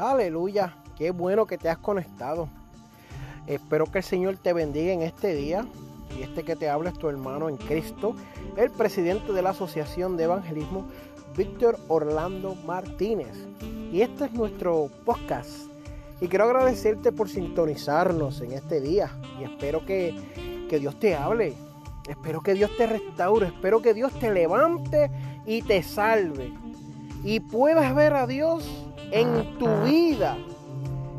Aleluya, qué bueno que te has conectado. Espero que el Señor te bendiga en este día. Y este que te habla es tu hermano en Cristo, el presidente de la Asociación de Evangelismo, Víctor Orlando Martínez. Y este es nuestro podcast. Y quiero agradecerte por sintonizarnos en este día. Y espero que, que Dios te hable. Espero que Dios te restaure. Espero que Dios te levante y te salve. Y puedas ver a Dios en tu vida,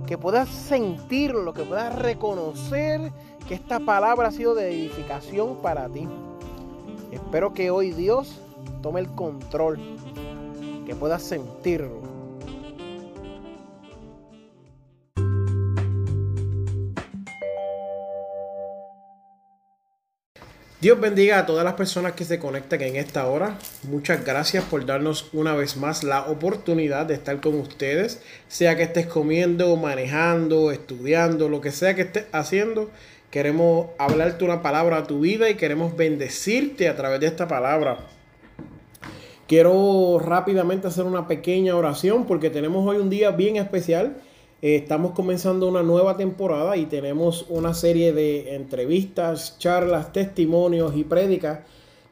que puedas sentirlo, que puedas reconocer que esta palabra ha sido de edificación para ti. Espero que hoy Dios tome el control, que puedas sentirlo. Dios bendiga a todas las personas que se conectan en esta hora. Muchas gracias por darnos una vez más la oportunidad de estar con ustedes. Sea que estés comiendo, manejando, estudiando, lo que sea que estés haciendo. Queremos hablarte una palabra a tu vida y queremos bendecirte a través de esta palabra. Quiero rápidamente hacer una pequeña oración porque tenemos hoy un día bien especial eh, estamos comenzando una nueva temporada y tenemos una serie de entrevistas, charlas, testimonios y prédicas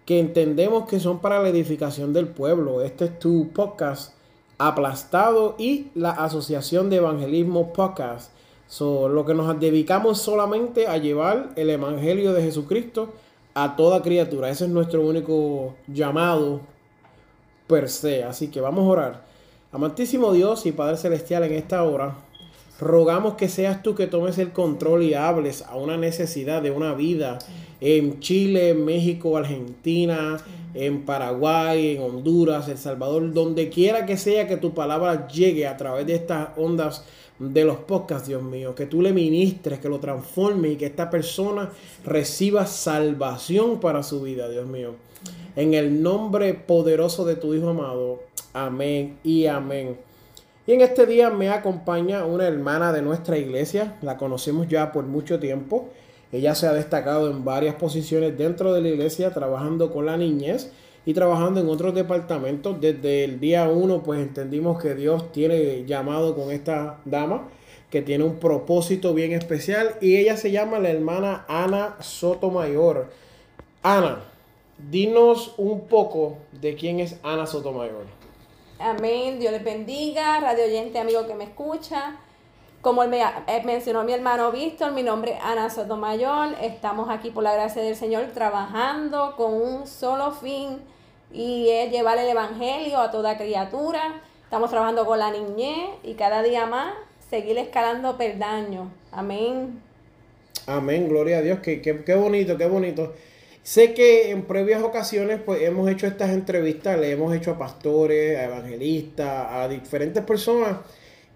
que entendemos que son para la edificación del pueblo. Este es tu podcast aplastado y la Asociación de Evangelismo Podcast. So, lo que nos dedicamos solamente a llevar el Evangelio de Jesucristo a toda criatura. Ese es nuestro único llamado per se. Así que vamos a orar. Amantísimo Dios y Padre Celestial en esta hora. Rogamos que seas tú que tomes el control y hables a una necesidad de una vida en Chile, México, Argentina, en Paraguay, en Honduras, El Salvador, donde quiera que sea que tu palabra llegue a través de estas ondas de los podcasts, Dios mío, que tú le ministres, que lo transforme y que esta persona reciba salvación para su vida, Dios mío. En el nombre poderoso de tu Hijo amado. Amén y amén. Y en este día me acompaña una hermana de nuestra iglesia, la conocemos ya por mucho tiempo. Ella se ha destacado en varias posiciones dentro de la iglesia, trabajando con la niñez y trabajando en otros departamentos. Desde el día uno, pues entendimos que Dios tiene llamado con esta dama, que tiene un propósito bien especial. Y ella se llama la hermana Ana Sotomayor. Ana, dinos un poco de quién es Ana Sotomayor. Amén. Dios les bendiga. Radio oyente, amigo que me escucha. Como me eh, mencionó mi hermano Víctor, mi nombre es Ana Sotomayor. Estamos aquí por la gracia del Señor trabajando con un solo fin y es llevar el Evangelio a toda criatura. Estamos trabajando con la niñez y cada día más seguir escalando peldaños. Amén. Amén, gloria a Dios. Qué, qué, qué bonito, qué bonito. Sé que en previas ocasiones pues hemos hecho estas entrevistas, le hemos hecho a pastores, a evangelistas, a diferentes personas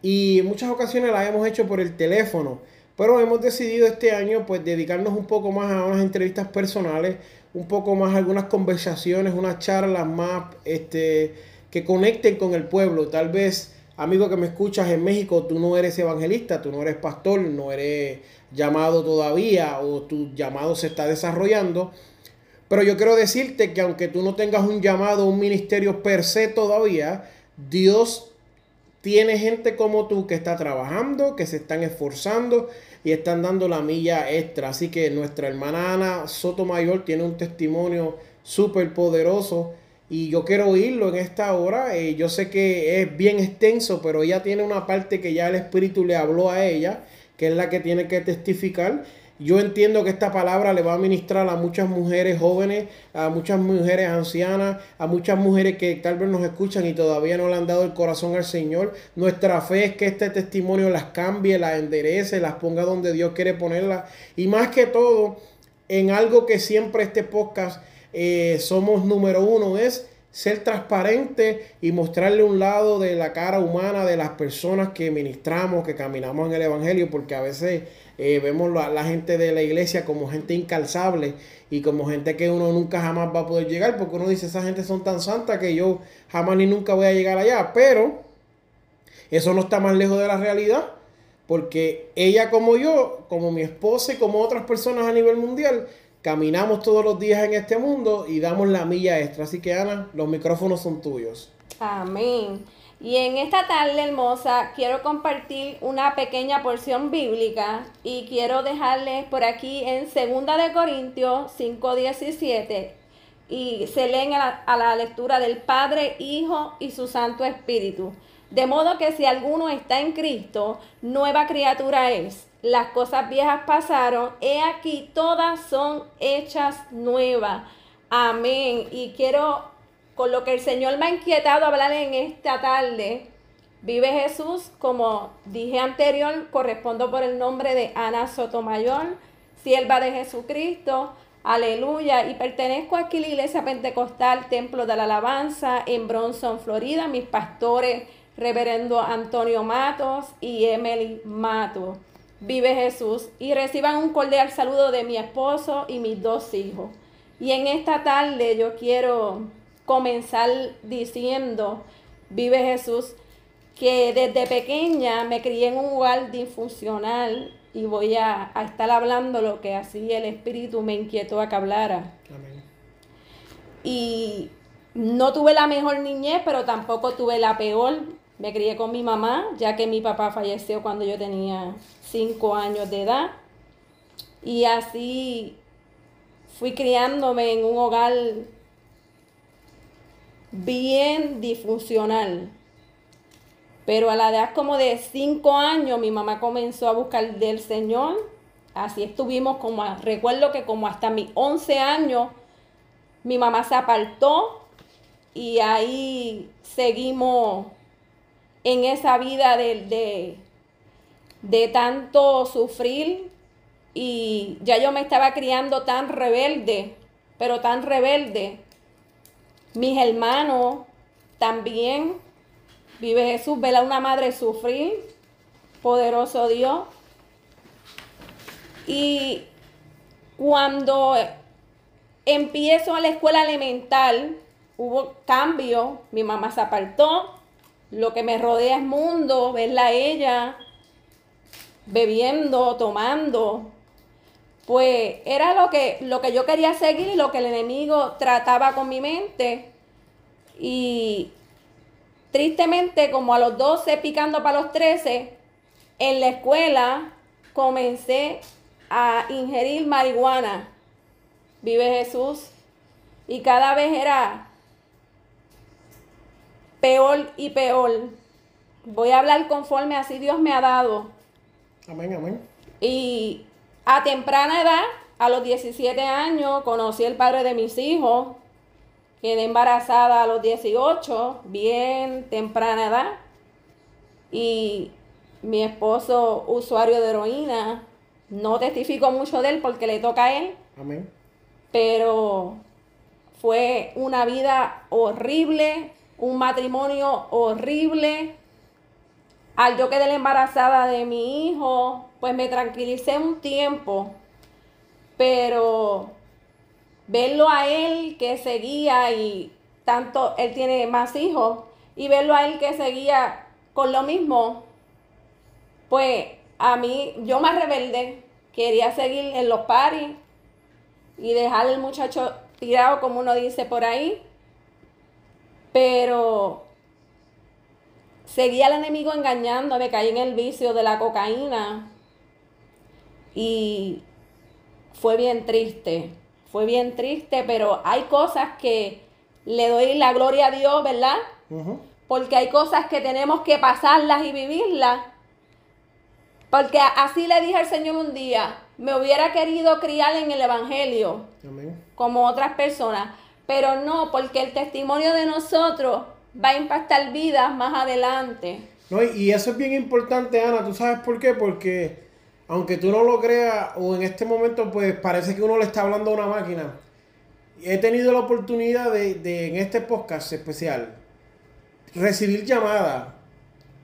y en muchas ocasiones las hemos hecho por el teléfono. Pero hemos decidido este año pues dedicarnos un poco más a unas entrevistas personales, un poco más a algunas conversaciones, unas charlas más este, que conecten con el pueblo. Tal vez, amigo que me escuchas en México, tú no eres evangelista, tú no eres pastor, no eres llamado todavía o tu llamado se está desarrollando pero yo quiero decirte que aunque tú no tengas un llamado, un ministerio per se todavía, Dios tiene gente como tú que está trabajando, que se están esforzando y están dando la milla extra. Así que nuestra hermana Ana Sotomayor tiene un testimonio súper poderoso y yo quiero oírlo en esta hora. Eh, yo sé que es bien extenso, pero ella tiene una parte que ya el Espíritu le habló a ella, que es la que tiene que testificar. Yo entiendo que esta palabra le va a ministrar a muchas mujeres jóvenes, a muchas mujeres ancianas, a muchas mujeres que tal vez nos escuchan y todavía no le han dado el corazón al Señor. Nuestra fe es que este testimonio las cambie, las enderece, las ponga donde Dios quiere ponerlas. Y más que todo, en algo que siempre este podcast eh, somos número uno es ser transparente y mostrarle un lado de la cara humana de las personas que ministramos, que caminamos en el Evangelio, porque a veces eh, vemos a la gente de la iglesia como gente incalzable y como gente que uno nunca jamás va a poder llegar, porque uno dice, esa gente son tan santa que yo jamás ni nunca voy a llegar allá, pero eso no está más lejos de la realidad, porque ella como yo, como mi esposa y como otras personas a nivel mundial, caminamos todos los días en este mundo y damos la milla extra. Así que Ana, los micrófonos son tuyos. Amén. Y en esta tarde hermosa quiero compartir una pequeña porción bíblica y quiero dejarles por aquí en 2 de Corintios 5:17 y se leen a la, a la lectura del Padre, Hijo y su Santo Espíritu. De modo que si alguno está en Cristo, nueva criatura es las cosas viejas pasaron, he aquí todas son hechas nuevas. Amén. Y quiero, con lo que el Señor me ha inquietado hablar en esta tarde, vive Jesús, como dije anterior, correspondo por el nombre de Ana Sotomayor, sierva de Jesucristo. Aleluya. Y pertenezco aquí a la iglesia pentecostal, Templo de la Alabanza, en Bronson, Florida. Mis pastores, reverendo Antonio Matos y Emily Matos vive Jesús y reciban un cordial saludo de mi esposo y mis dos hijos. Y en esta tarde yo quiero comenzar diciendo, vive Jesús, que desde pequeña me crié en un hogar disfuncional y voy a, estar hablando lo que así el Espíritu me inquietó a que hablara. Y no tuve la mejor niñez, pero tampoco tuve la peor. Me crié con mi mamá, ya que mi papá falleció cuando yo tenía cinco años de edad. Y así fui criándome en un hogar bien disfuncional. Pero a la edad como de cinco años mi mamá comenzó a buscar del Señor. Así estuvimos como, recuerdo que como hasta mis 11 años mi mamá se apartó y ahí seguimos en esa vida de, de tanto sufrir y ya yo me estaba criando tan rebelde, pero tan rebelde. Mis hermanos también, vive Jesús, vela una madre sufrir, poderoso Dios. Y cuando empiezo a la escuela elemental, hubo cambio, mi mamá se apartó, lo que me rodea es mundo, verla a ella, bebiendo, tomando, pues era lo que, lo que yo quería seguir y lo que el enemigo trataba con mi mente. Y tristemente, como a los 12, picando para los 13, en la escuela comencé a ingerir marihuana. Vive Jesús. Y cada vez era peor y peor. Voy a hablar conforme así Dios me ha dado. Amén, amén. Y a temprana edad, a los 17 años, conocí el padre de mis hijos. Quedé embarazada a los 18, bien temprana edad. Y mi esposo, usuario de heroína, no testifico mucho de él porque le toca a él. Amén. Pero fue una vida horrible, un matrimonio horrible, al yo quedé embarazada de mi hijo, pues me tranquilicé un tiempo, pero verlo a él que seguía y tanto, él tiene más hijos, y verlo a él que seguía con lo mismo, pues a mí, yo más rebelde, quería seguir en los paris y dejar al muchacho tirado, como uno dice por ahí, pero Seguía al enemigo engañándome, caí en el vicio de la cocaína y fue bien triste, fue bien triste, pero hay cosas que le doy la gloria a Dios, ¿verdad? Porque hay cosas que tenemos que pasarlas y vivirlas. Porque así le dije al Señor un día, me hubiera querido criar en el Evangelio, como otras personas, pero no, porque el testimonio de nosotros va a impactar vidas más adelante. No, y eso es bien importante, Ana. ¿Tú sabes por qué? Porque aunque tú no lo creas, o en este momento, pues parece que uno le está hablando a una máquina. he tenido la oportunidad de, de, en este podcast especial recibir llamadas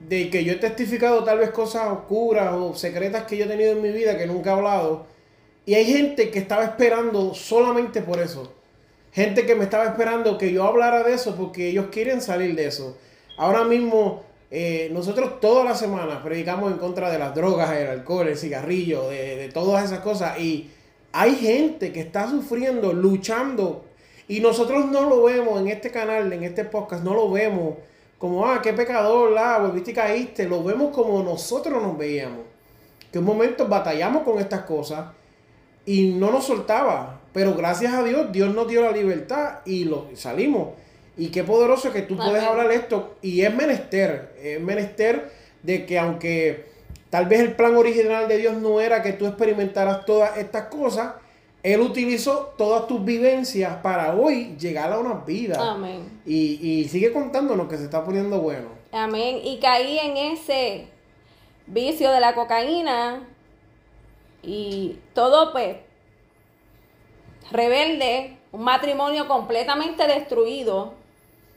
de que yo he testificado tal vez cosas oscuras o secretas que yo he tenido en mi vida que nunca he hablado. Y hay gente que estaba esperando solamente por eso. Gente que me estaba esperando que yo hablara de eso porque ellos quieren salir de eso. Ahora mismo, eh, nosotros toda la semana predicamos en contra de las drogas, el alcohol, el cigarrillo, de, de todas esas cosas. Y hay gente que está sufriendo, luchando. Y nosotros no lo vemos en este canal, en este podcast, no lo vemos como, ah, qué pecador, la, volviste y caíste. Lo vemos como nosotros nos veíamos. Que un momento batallamos con estas cosas y no nos soltaba. Pero gracias a Dios, Dios nos dio la libertad y lo salimos. Y qué poderoso que tú puedes hablar esto. Y es menester, es menester de que aunque tal vez el plan original de Dios no era que tú experimentaras todas estas cosas, Él utilizó todas tus vivencias para hoy llegar a una vida. Amén. Y, y sigue contándonos que se está poniendo bueno. Amén. Y caí en ese vicio de la cocaína y todo pues rebelde, un matrimonio completamente destruido,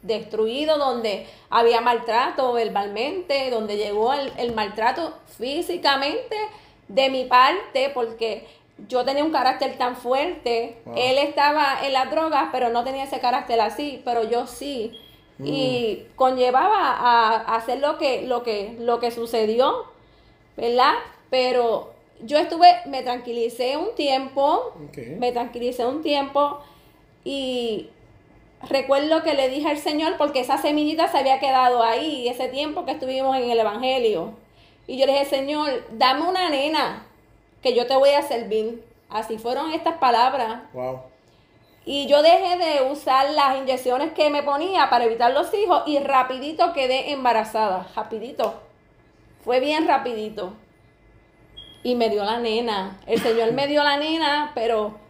destruido donde había maltrato verbalmente, donde llegó el, el, maltrato físicamente de mi parte, porque yo tenía un carácter tan fuerte, wow. él estaba en las drogas, pero no tenía ese carácter así, pero yo sí. Mm. Y conllevaba a, a, hacer lo que, lo que, lo que sucedió, ¿verdad? Pero yo estuve, me tranquilicé un tiempo, okay. me tranquilicé un tiempo y recuerdo que le dije al Señor, porque esa semillita se había quedado ahí, ese tiempo que estuvimos en el Evangelio. Y yo le dije, Señor, dame una nena que yo te voy a servir. Así fueron estas palabras. Wow. Y yo dejé de usar las inyecciones que me ponía para evitar los hijos y rapidito quedé embarazada, rapidito. Fue bien rapidito. Y me dio la nena. El Señor me dio la nena, pero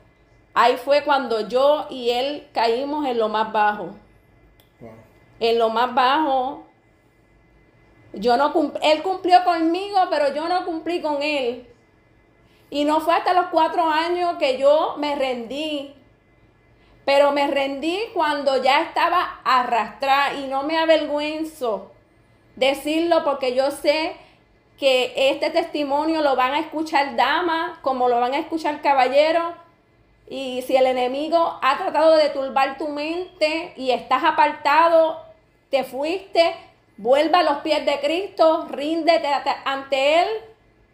ahí fue cuando yo y él caímos en lo más bajo. Wow. En lo más bajo. Yo no él cumplió conmigo, pero yo no cumplí con él. Y no fue hasta los cuatro años que yo me rendí. Pero me rendí cuando ya estaba arrastrada y no me avergüenzo decirlo porque yo sé que este testimonio lo van a escuchar damas como lo van a escuchar caballeros. Y si el enemigo ha tratado de turbar tu mente y estás apartado, te fuiste, vuelva a los pies de Cristo, ríndete ante Él.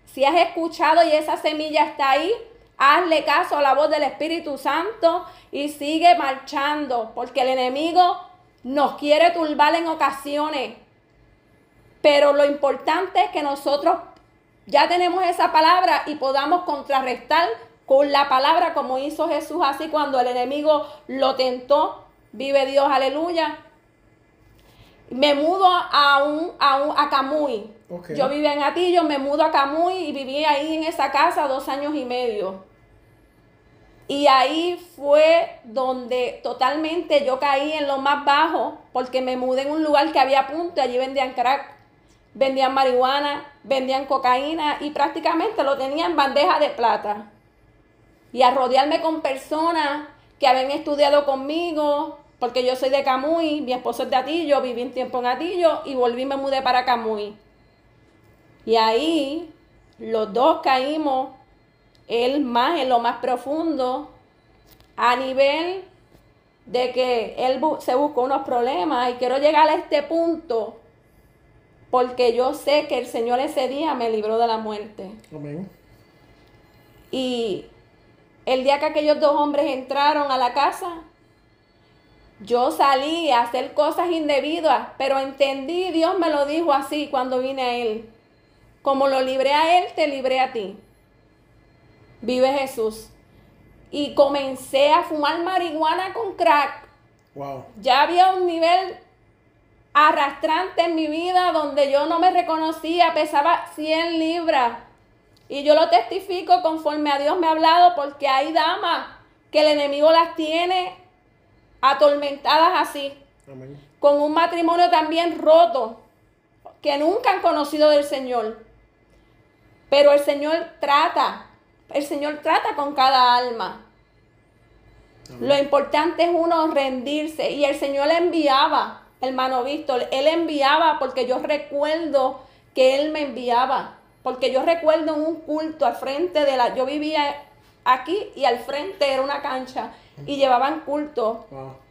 Si has escuchado y esa semilla está ahí, hazle caso a la voz del Espíritu Santo y sigue marchando, porque el enemigo nos quiere turbar en ocasiones. Pero lo importante es que nosotros ya tenemos esa palabra y podamos contrarrestar con la palabra como hizo Jesús así cuando el enemigo lo tentó. Vive Dios, aleluya. Me mudo a un, a un a Camuy. Okay. Yo vivía en Atillo, me mudo a Camuy y viví ahí en esa casa dos años y medio. Y ahí fue donde totalmente yo caí en lo más bajo, porque me mudé en un lugar que había punto, allí vendían crack, vendían marihuana, vendían cocaína y prácticamente lo tenían en bandeja de plata. Y a rodearme con personas que habían estudiado conmigo, porque yo soy de Camuy, mi esposo es de Atillo, viví un tiempo en Atillo y volví me mudé para Camuy. Y ahí los dos caímos, él más en lo más profundo, a nivel de que él se buscó unos problemas y quiero llegar a este punto porque yo sé que el Señor ese día me libró de la muerte. Amén. Y el día que aquellos dos hombres entraron a la casa, yo salí a hacer cosas indebidas, pero entendí, Dios me lo dijo así cuando vine a Él. Como lo libré a Él, te libré a ti. Vive Jesús. Y comencé a fumar marihuana con crack. Wow. Ya había un nivel arrastrante en mi vida donde yo no me reconocía, pesaba 100 libras. Y yo lo testifico conforme a Dios me ha hablado porque hay damas que el enemigo las tiene atormentadas así. Amén. Con un matrimonio también roto, que nunca han conocido del Señor. Pero el Señor trata, el Señor trata con cada alma. Lo importante es uno rendirse. Y el Señor le enviaba, hermano Víctor, Él enviaba porque yo recuerdo que Él me enviaba. Porque yo recuerdo un culto al frente de la... Yo vivía aquí y al frente era una cancha y llevaban culto.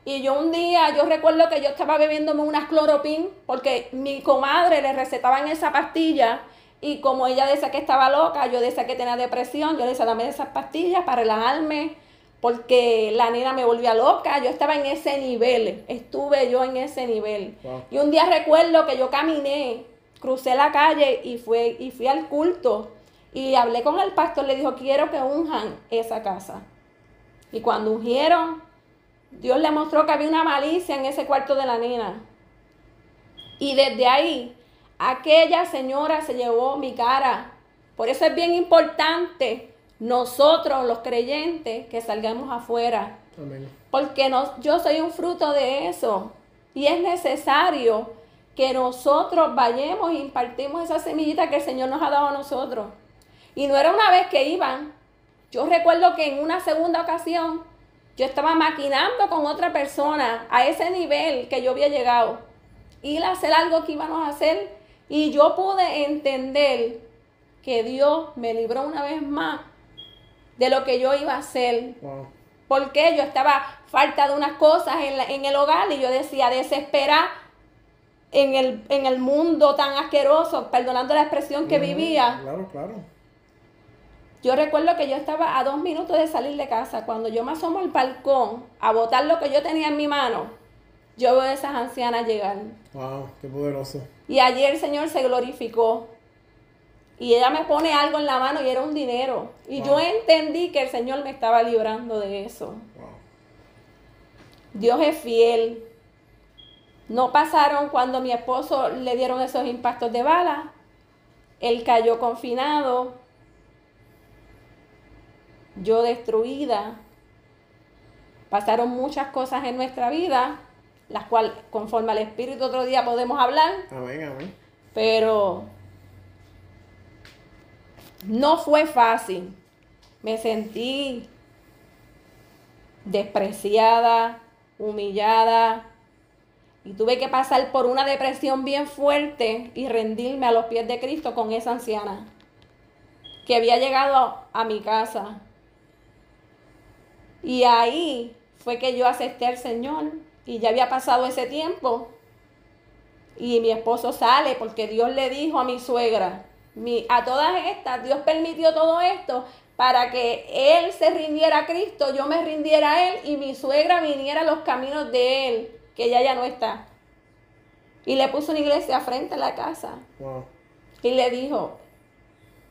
Y yo un día, yo recuerdo que yo estaba bebiéndome unas cloropin porque mi comadre le recetaban esa pastilla y como ella decía que estaba loca, yo decía que tenía depresión, yo le decía, dame esas pastillas para relajarme porque la nena me volvía loca, yo estaba en ese nivel, estuve yo en ese nivel. Y un día recuerdo que yo caminé, crucé la calle y, fue, y fui al culto y hablé con el pastor, le dijo, quiero que unjan esa casa. Y cuando ungieron, Dios le mostró que había una malicia en ese cuarto de la nena. Y desde ahí, aquella señora se llevó mi cara. Por eso es bien importante nosotros los creyentes que salgamos afuera. Porque yo soy un fruto de eso. Y es necesario que nosotros vayamos e impartimos esa semillita que el Señor nos ha dado a nosotros. Y no era una vez que iban. Yo recuerdo que en una segunda ocasión yo estaba maquinando con otra persona a ese nivel que yo había llegado. Ir a hacer algo que íbamos a hacer. Y yo pude entender que Dios me libró una vez más de lo que yo iba a hacer. Porque yo estaba falta de unas cosas en, el hogar y yo decía, desesperar en el, en el mundo tan asqueroso, perdonando la expresión que vivía. Claro, claro. Yo recuerdo que yo estaba a dos minutos de salir de casa. Cuando yo me asomo al balcón a botar lo que yo tenía en mi mano, yo veo a esas ancianas llegar. ¡Wow! ¡Qué poderoso! Y allí el Señor se glorificó. Y ella me pone algo en la mano y era un dinero. Y yo entendí que el Señor me estaba librando de eso. Dios es fiel. No pasaron cuando mi esposo le dieron esos impactos de bala. Él cayó confinado. Yo destruida. Pasaron muchas cosas en nuestra vida, las cuales conforme al Espíritu otro día podemos hablar. Amén, amén. Pero no fue fácil. Me sentí despreciada, humillada, y tuve que pasar por una depresión bien fuerte y rendirme a los pies de Cristo con esa anciana que había llegado a, mi casa. Y ahí fue que yo acepté al Señor y ya había pasado ese tiempo. Y mi esposo sale porque Dios le dijo a mi suegra, a todas estas, Dios permitió todo esto para que él se rindiera a Cristo, yo me rindiera a él y mi suegra viniera a los caminos de él, que ella ya no está. Y le puso una iglesia frente a la casa. Y le dijo,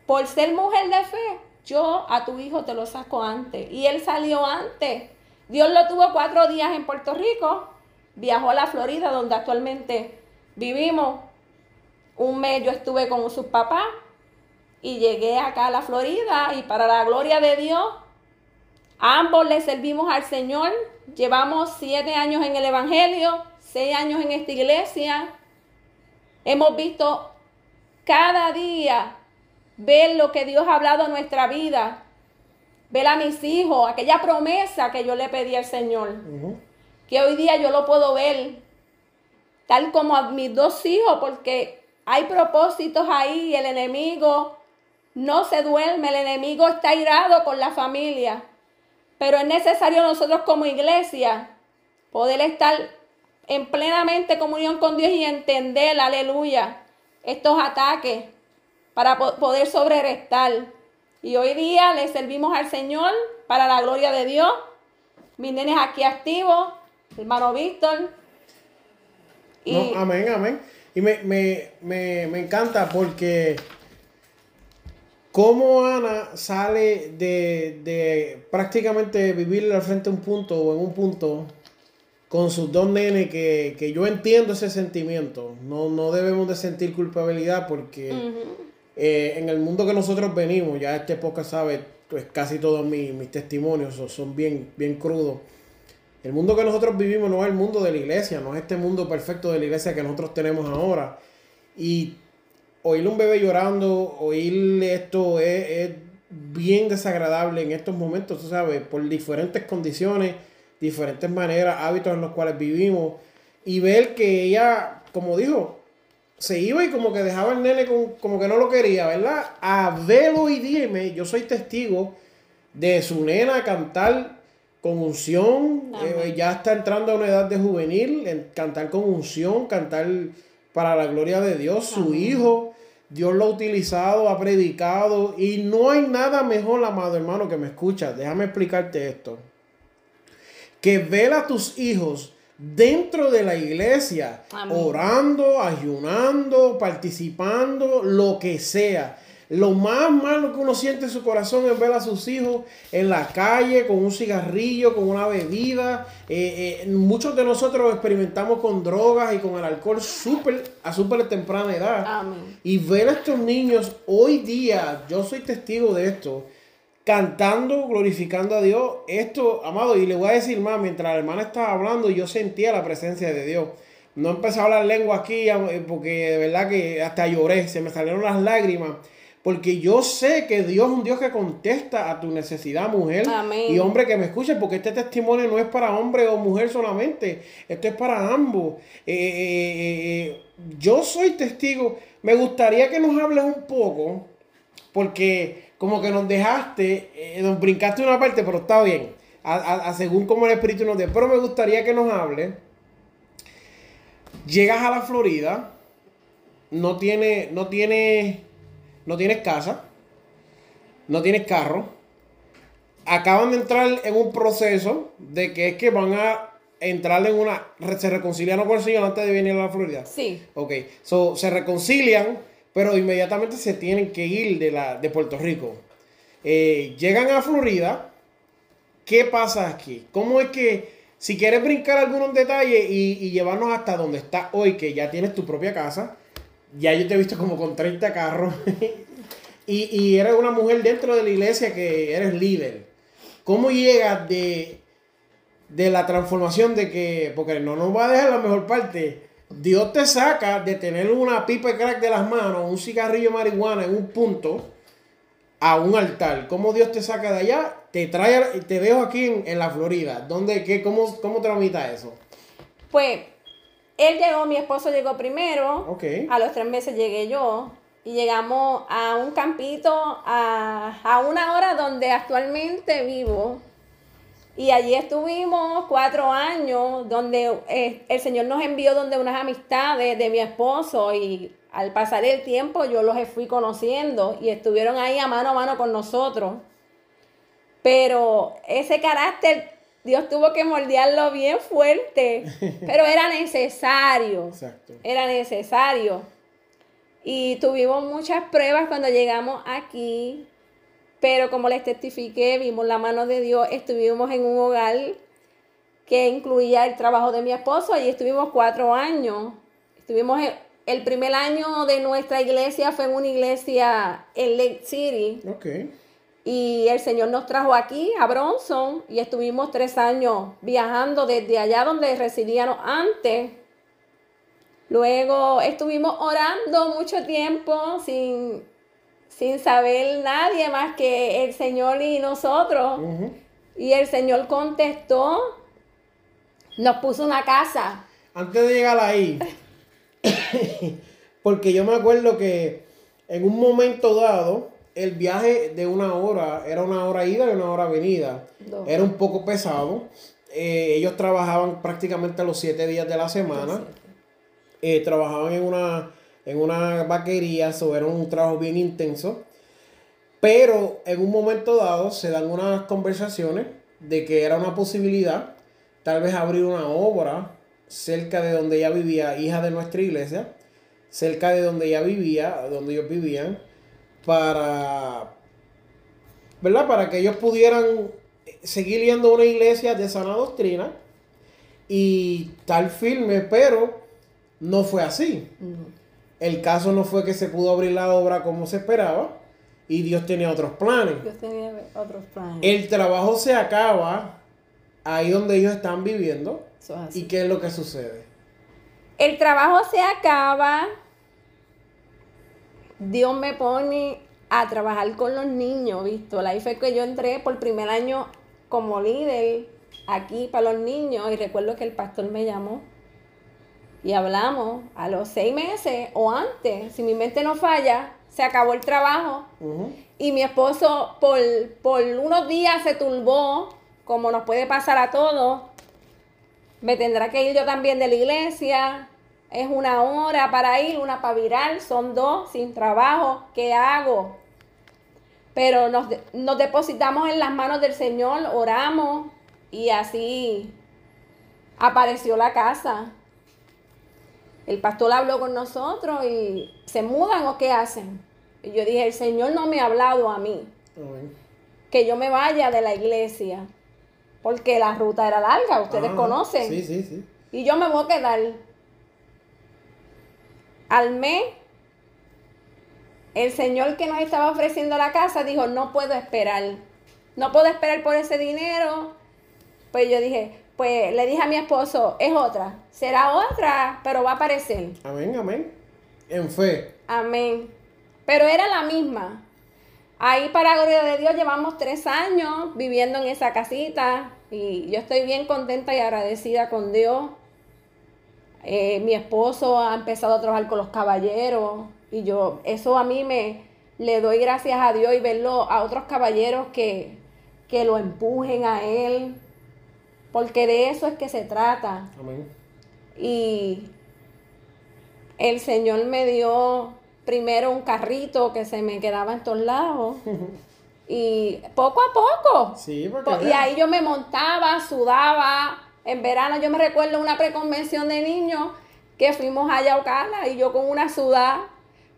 por ser mujer de fe, yo a tu hijo te lo saco antes. Y él salió antes. Dios lo tuvo cuatro días en Puerto Rico, viajó a la Florida, donde actualmente vivimos. Un mes yo estuve con sus papás y llegué acá a la Florida y para la gloria de Dios, ambos le servimos al Señor. Llevamos siete años en el Evangelio, seis años en esta iglesia. Hemos visto cada día ver lo que Dios ha hablado en nuestra vida. Ver a mis hijos, aquella promesa que yo le pedí al Señor. Que hoy día yo lo puedo ver. Tal como a mis dos hijos, porque hay propósitos ahí y el enemigo no se duerme, el enemigo está irado con la familia. Pero es necesario nosotros como iglesia poder estar en plenamente comunión con Dios y entender, aleluya, estos ataques para poder sobrerestar. Y hoy día le servimos al Señor para la gloria de Dios. Mis nenes aquí activos, hermano Víctor. amén, amén. Y me, me, me, me encanta porque cómo Ana sale de, de, prácticamente vivir al frente de un punto o en un punto con sus dos nenes que, yo entiendo ese sentimiento. No, no debemos de sentir culpabilidad porque eh, en el mundo que nosotros venimos, ya este podcast sabe, pues casi todos mis, mis testimonios son bien, bien crudos el mundo que nosotros vivimos no es el mundo de la iglesia, no es este mundo perfecto de la iglesia que nosotros tenemos ahora. Y oír un bebé llorando, oír esto es, bien desagradable en estos momentos, tú sabes, por diferentes condiciones. diferentes maneras, hábitos en los cuales vivimos, y ver que ella, como dijo, se iba y como que dejaba el nene como que no lo quería, ¿verdad? A verlo y dime, yo soy testigo de su nena cantar con unción, eh, ya está entrando a una edad de juvenil, cantar con unción, cantar para la gloria de Dios, su hijo, Dios lo ha utilizado, ha predicado y no hay nada mejor, amado hermano, que me escuchas, déjame explicarte esto, que ver a tus hijos dentro de la iglesia, orando, ayunando, participando, lo que sea. Lo más malo que uno siente en su corazón es ver a sus hijos en la calle con un cigarrillo, con una bebida. Eh, eh, muchos de nosotros experimentamos con drogas y con el alcohol super, a súper temprana edad. Y ver a estos niños hoy día, yo soy testigo de esto, cantando, glorificando a Dios. Esto, amado, y le voy a decir más, mientras la hermana estaba hablando, yo sentía la presencia de Dios. No empecé a hablar lengua aquí eh, porque de verdad que hasta lloré, se me salieron las lágrimas. Porque yo sé que Dios es un Dios que contesta a tu necesidad, mujer y hombre que me escuche, porque este testimonio no es para hombre o mujer solamente, esto es para ambos. Eh, eh, yo soy testigo. Me gustaría que nos hables un poco, porque como que nos dejaste, eh, nos brincaste una parte, pero está bien. A, según como el Espíritu nos dé. Pero me gustaría que nos hable. Llegas a la Florida, no tiene, no tiene, no tienes casa, no tienes carro. Acaban de entrar en un proceso de que es que van a entrar en una. Se reconciliaron con el Señor antes de venir a la Florida. Sí. Ok. So, se reconcilian pero inmediatamente se tienen que ir de, la, de Puerto Rico. Eh, llegan a Florida. ¿Qué pasa aquí? ¿Cómo es que, si quieres brincar algunos detalles y, llevarnos hasta donde está hoy, que ya tienes tu propia casa, ya yo te he visto como con 30 carros, y, y eres una mujer dentro de la iglesia que eres líder. ¿Cómo llegas de, de la transformación de que, porque no nos va a dejar la mejor parte, Dios te saca de tener una pipa de crack de las manos, un cigarrillo de marihuana en un punto, a un altar. ¿Cómo Dios te saca de allá? Te trae, te dejo aquí en, la Florida. ¿Dónde, qué, cómo, ¿Cómo tramita eso? Pues, él llegó, mi esposo llegó primero. A los tres meses llegué yo. Y llegamos a un campito a, a una hora donde actualmente vivo. Y allí estuvimos cuatro años donde eh, el Señor nos envió donde unas amistades de mi esposo y al pasar el tiempo yo los fui conociendo y estuvieron ahí a mano a mano con nosotros. Pero ese carácter Dios tuvo que moldearlo bien fuerte, pero era necesario. Exacto. Era necesario. Y tuvimos muchas pruebas cuando llegamos aquí pero como les testifiqué, vimos la mano de Dios, estuvimos en un hogar que incluía el trabajo de mi esposo y estuvimos cuatro años. Estuvimos el primer año de nuestra iglesia fue en una iglesia en Lake City. Okay. Y el Señor nos trajo aquí a Bronson y estuvimos tres años viajando desde allá donde residíamos antes. Luego estuvimos orando mucho tiempo sin sin saber nadie más que el Señor y nosotros. Y el Señor contestó, nos puso una casa. Antes de llegar ahí, porque yo me acuerdo que en un momento dado, el viaje de una hora era una hora ida y una hora venida. Era un poco pesado. Eh, ellos trabajaban prácticamente los siete días de la semana. Eh, trabajaban en una en una vaquería, eso era un trabajo bien intenso. Pero en un momento dado se dan unas conversaciones de que era una posibilidad tal vez abrir una obra cerca de donde ella vivía, hija de nuestra iglesia, cerca de donde ella vivía, donde ellos vivían, para, ¿verdad? Para que ellos pudieran seguir yendo a una iglesia de sana doctrina y tal firme, pero no fue así. El caso no fue que se pudo abrir la obra como se esperaba y Dios tenía otros planes. Dios tenía otros planes. El trabajo se acaba ahí donde ellos están viviendo. ¿Y qué es lo que sucede? El trabajo se acaba. Dios me pone a trabajar con los niños, ¿visto? La fue que yo entré por primer año como líder aquí para los niños y recuerdo que el pastor me llamó y hablamos a los seis meses o antes, si mi mente no falla, se acabó el trabajo. Y mi esposo por, por unos días se turbó, como nos puede pasar a todos, me tendrá que ir yo también de la iglesia, es una hora para ir, una para virar, son dos sin trabajo, ¿qué hago? Pero nos, nos depositamos en las manos del Señor, oramos y así apareció la casa. El pastor habló con nosotros y se mudan o qué hacen. Y yo dije, el Señor no me ha hablado a mí. Que yo me vaya de la iglesia. Porque la ruta era larga, ustedes conocen. Sí, sí, sí. Y yo me voy a quedar. Al mes, el señor que nos estaba ofreciendo la casa dijo, no puedo esperar. No puedo esperar por ese dinero. Pues yo dije, pues le dije a mi esposo, es otra, será otra, pero va a aparecer. Amén, amén. En fe. Amén. Pero era la misma. Ahí para gloria de Dios llevamos tres años viviendo en esa casita y yo estoy bien contenta y agradecida con Dios. Eh, mi esposo ha empezado a trabajar con los caballeros y yo, eso a mí me le doy gracias a Dios y verlo a otros caballeros que, que lo empujen a él, porque de eso es que se trata. Amén. Y el Señor me dio primero un carrito que se me quedaba en todos lados. y poco a poco. Sí, y ahí yo me montaba, sudaba. En verano yo me recuerdo una preconvención de niños que fuimos a Yaucala y yo con una sudada.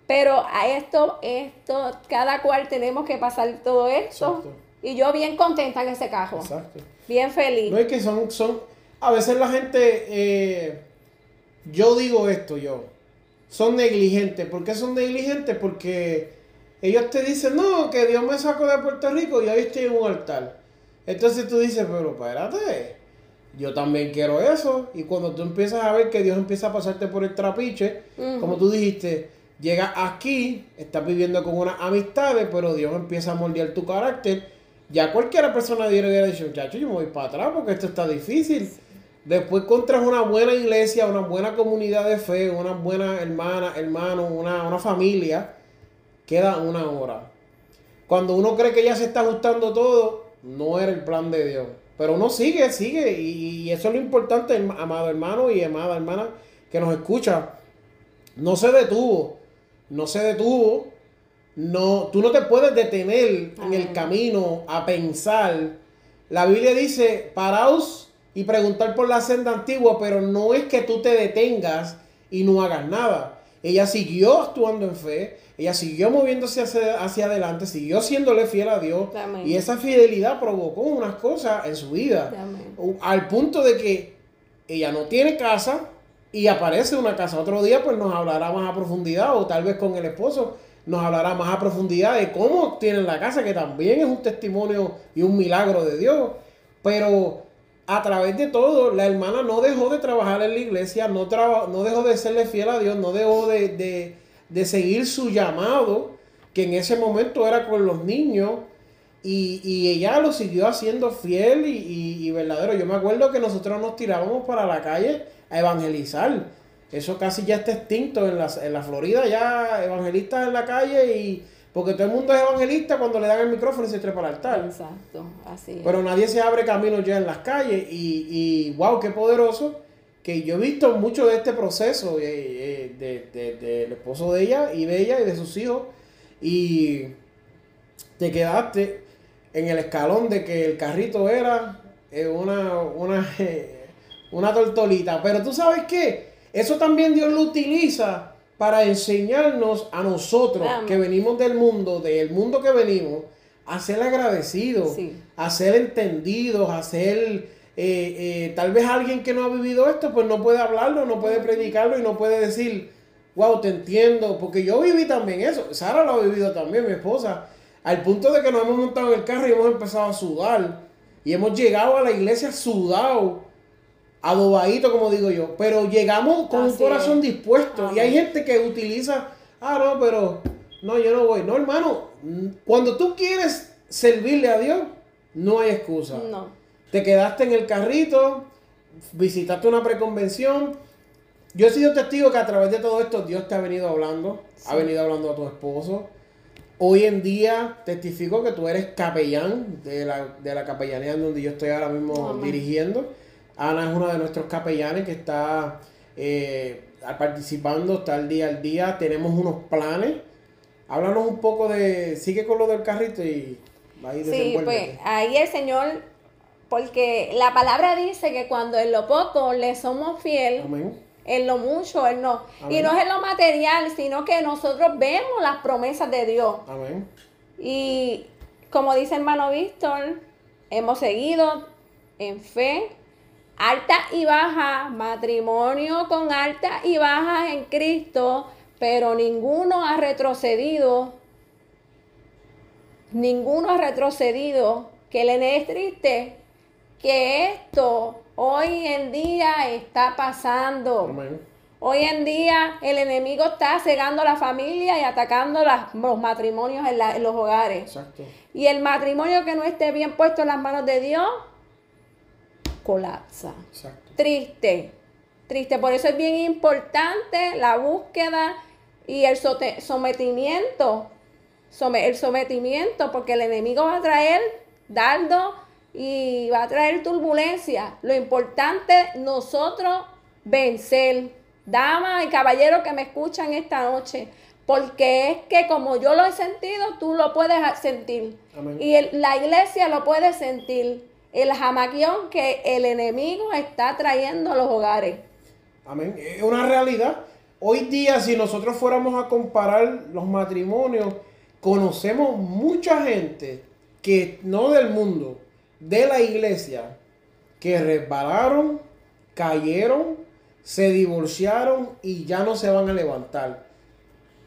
Pero a esto, esto, cada cual tenemos que pasar todo esto. Y yo bien contenta en ese cajo. Exacto. Bien feliz. No es que son, son, a veces la gente, eh, yo digo esto yo, son negligentes. ¿Por qué son negligentes? Porque ellos te dicen, no, que Dios me sacó de Puerto Rico y ahí estoy en un altar. Entonces tú dices, pero espérate, yo también quiero eso. Y cuando tú empiezas a ver que Dios empieza a pasarte por el trapiche, como tú dijiste, llegas aquí, estás viviendo con unas amistades, pero Dios empieza a moldear tu carácter ya cualquiera persona hubiera dicho, muchacho, yo me voy para atrás porque esto está difícil. Después encuentras una buena iglesia, una buena comunidad de fe, una buena hermana, hermano, una, una familia, queda una hora. Cuando uno cree que ya se está ajustando todo, no era el plan de Dios. Pero uno sigue, sigue. Y, eso es lo importante, amado hermano y amada hermana que nos escucha. No se detuvo. No se detuvo no, tú no te puedes detener en el camino a pensar. La Biblia dice, paraos y preguntar por la senda antigua, pero no es que tú te detengas y no hagas nada. Ella siguió actuando en fe, ella siguió moviéndose hacia, adelante, siguió siéndole fiel a Dios y esa fidelidad provocó unas cosas en su vida. Al punto de que ella no tiene casa y aparece una casa. Otro día pues nos hablará más a profundidad o tal vez con el esposo nos hablará más a profundidad de cómo tienen la casa, que también es un testimonio y un milagro de Dios. Pero a través de todo, la hermana no dejó de trabajar en la iglesia, no, no dejó de serle fiel a Dios, no dejó de, seguir su llamado, que en ese momento era con los niños. Y, ella lo siguió haciendo fiel y, y verdadero. Yo me acuerdo que nosotros nos tirábamos para la calle a evangelizar eso casi ya está extinto en la, en la Florida, ya evangelistas en la calle y... Porque todo el mundo es evangelista cuando le dan el micrófono y se trepa al altar. Exacto, así es. Pero nadie se abre camino ya en las calles y, y wow, qué poderoso. Que yo he visto mucho de este proceso eh, eh, del esposo de ella y de ella y de sus hijos. Y te quedaste en el escalón de que el carrito era eh, una, una, una tortolita. Pero tú sabes qué? Eso también Dios lo utiliza para enseñarnos a nosotros que venimos del mundo, del mundo que venimos, a ser agradecidos, a ser entendidos, a ser... Eh, eh, tal vez alguien que no ha vivido esto, pues no puede hablarlo, no puede predicarlo y no puede decir, wow, te entiendo, porque yo viví también eso. Sara lo ha vivido también, mi esposa, al punto de que nos hemos montado en el carro y hemos empezado a sudar. Y hemos llegado a la iglesia sudado adobadito, como digo yo, pero llegamos con un corazón dispuesto. Y hay gente que utiliza, ah, no, pero no, yo no voy. No, hermano, cuando tú quieres servirle a Dios, no hay excusa. No. Te quedaste en el carrito, visitaste una preconvención. Yo he sido testigo que a través de todo esto Dios te ha venido hablando, ha venido hablando a tu esposo. Hoy en día testifico que tú eres capellán de la, de la capellanía donde yo estoy ahora mismo Amén. dirigiendo. Ana es una de nuestros capellanes que está eh, participando, está al día al día. Tenemos unos planes. Háblanos un poco de. Sigue con lo del carrito y ahí Sí, pues ahí el Señor, porque la palabra dice que cuando en lo poco le somos fiel, Amén. en lo mucho Él no. Y no es en lo material, sino que nosotros vemos las promesas de Dios. Amén. Y como dice hermano Víctor, hemos seguido en fe, alta y baja, matrimonio con alta y bajas en Cristo, pero ninguno ha retrocedido, ninguno ha retrocedido, que le es triste que esto hoy en día está pasando. Amén. Hoy en día el enemigo está cegando a la familia y atacando las- los matrimonios en, la- en los hogares. Exacto. Y el matrimonio que no esté bien puesto en las manos de Dios, colapsa. Exacto. Triste, triste. Por eso es bien importante la búsqueda y el sometimiento. Some- el sometimiento, porque el enemigo va a traer dardo y va a traer turbulencia. Lo importante, nosotros vencer. Damas y caballeros que me escuchan esta noche, porque es que como yo lo he sentido, tú lo puedes sentir. Amén. Y el- la iglesia lo puede sentir. El jamaquión que el enemigo está trayendo a los hogares. Amén. Es una realidad. Hoy día, si nosotros fuéramos a comparar los matrimonios, conocemos mucha gente que no del mundo, de la iglesia, que resbalaron, cayeron, se divorciaron y ya no se van a levantar.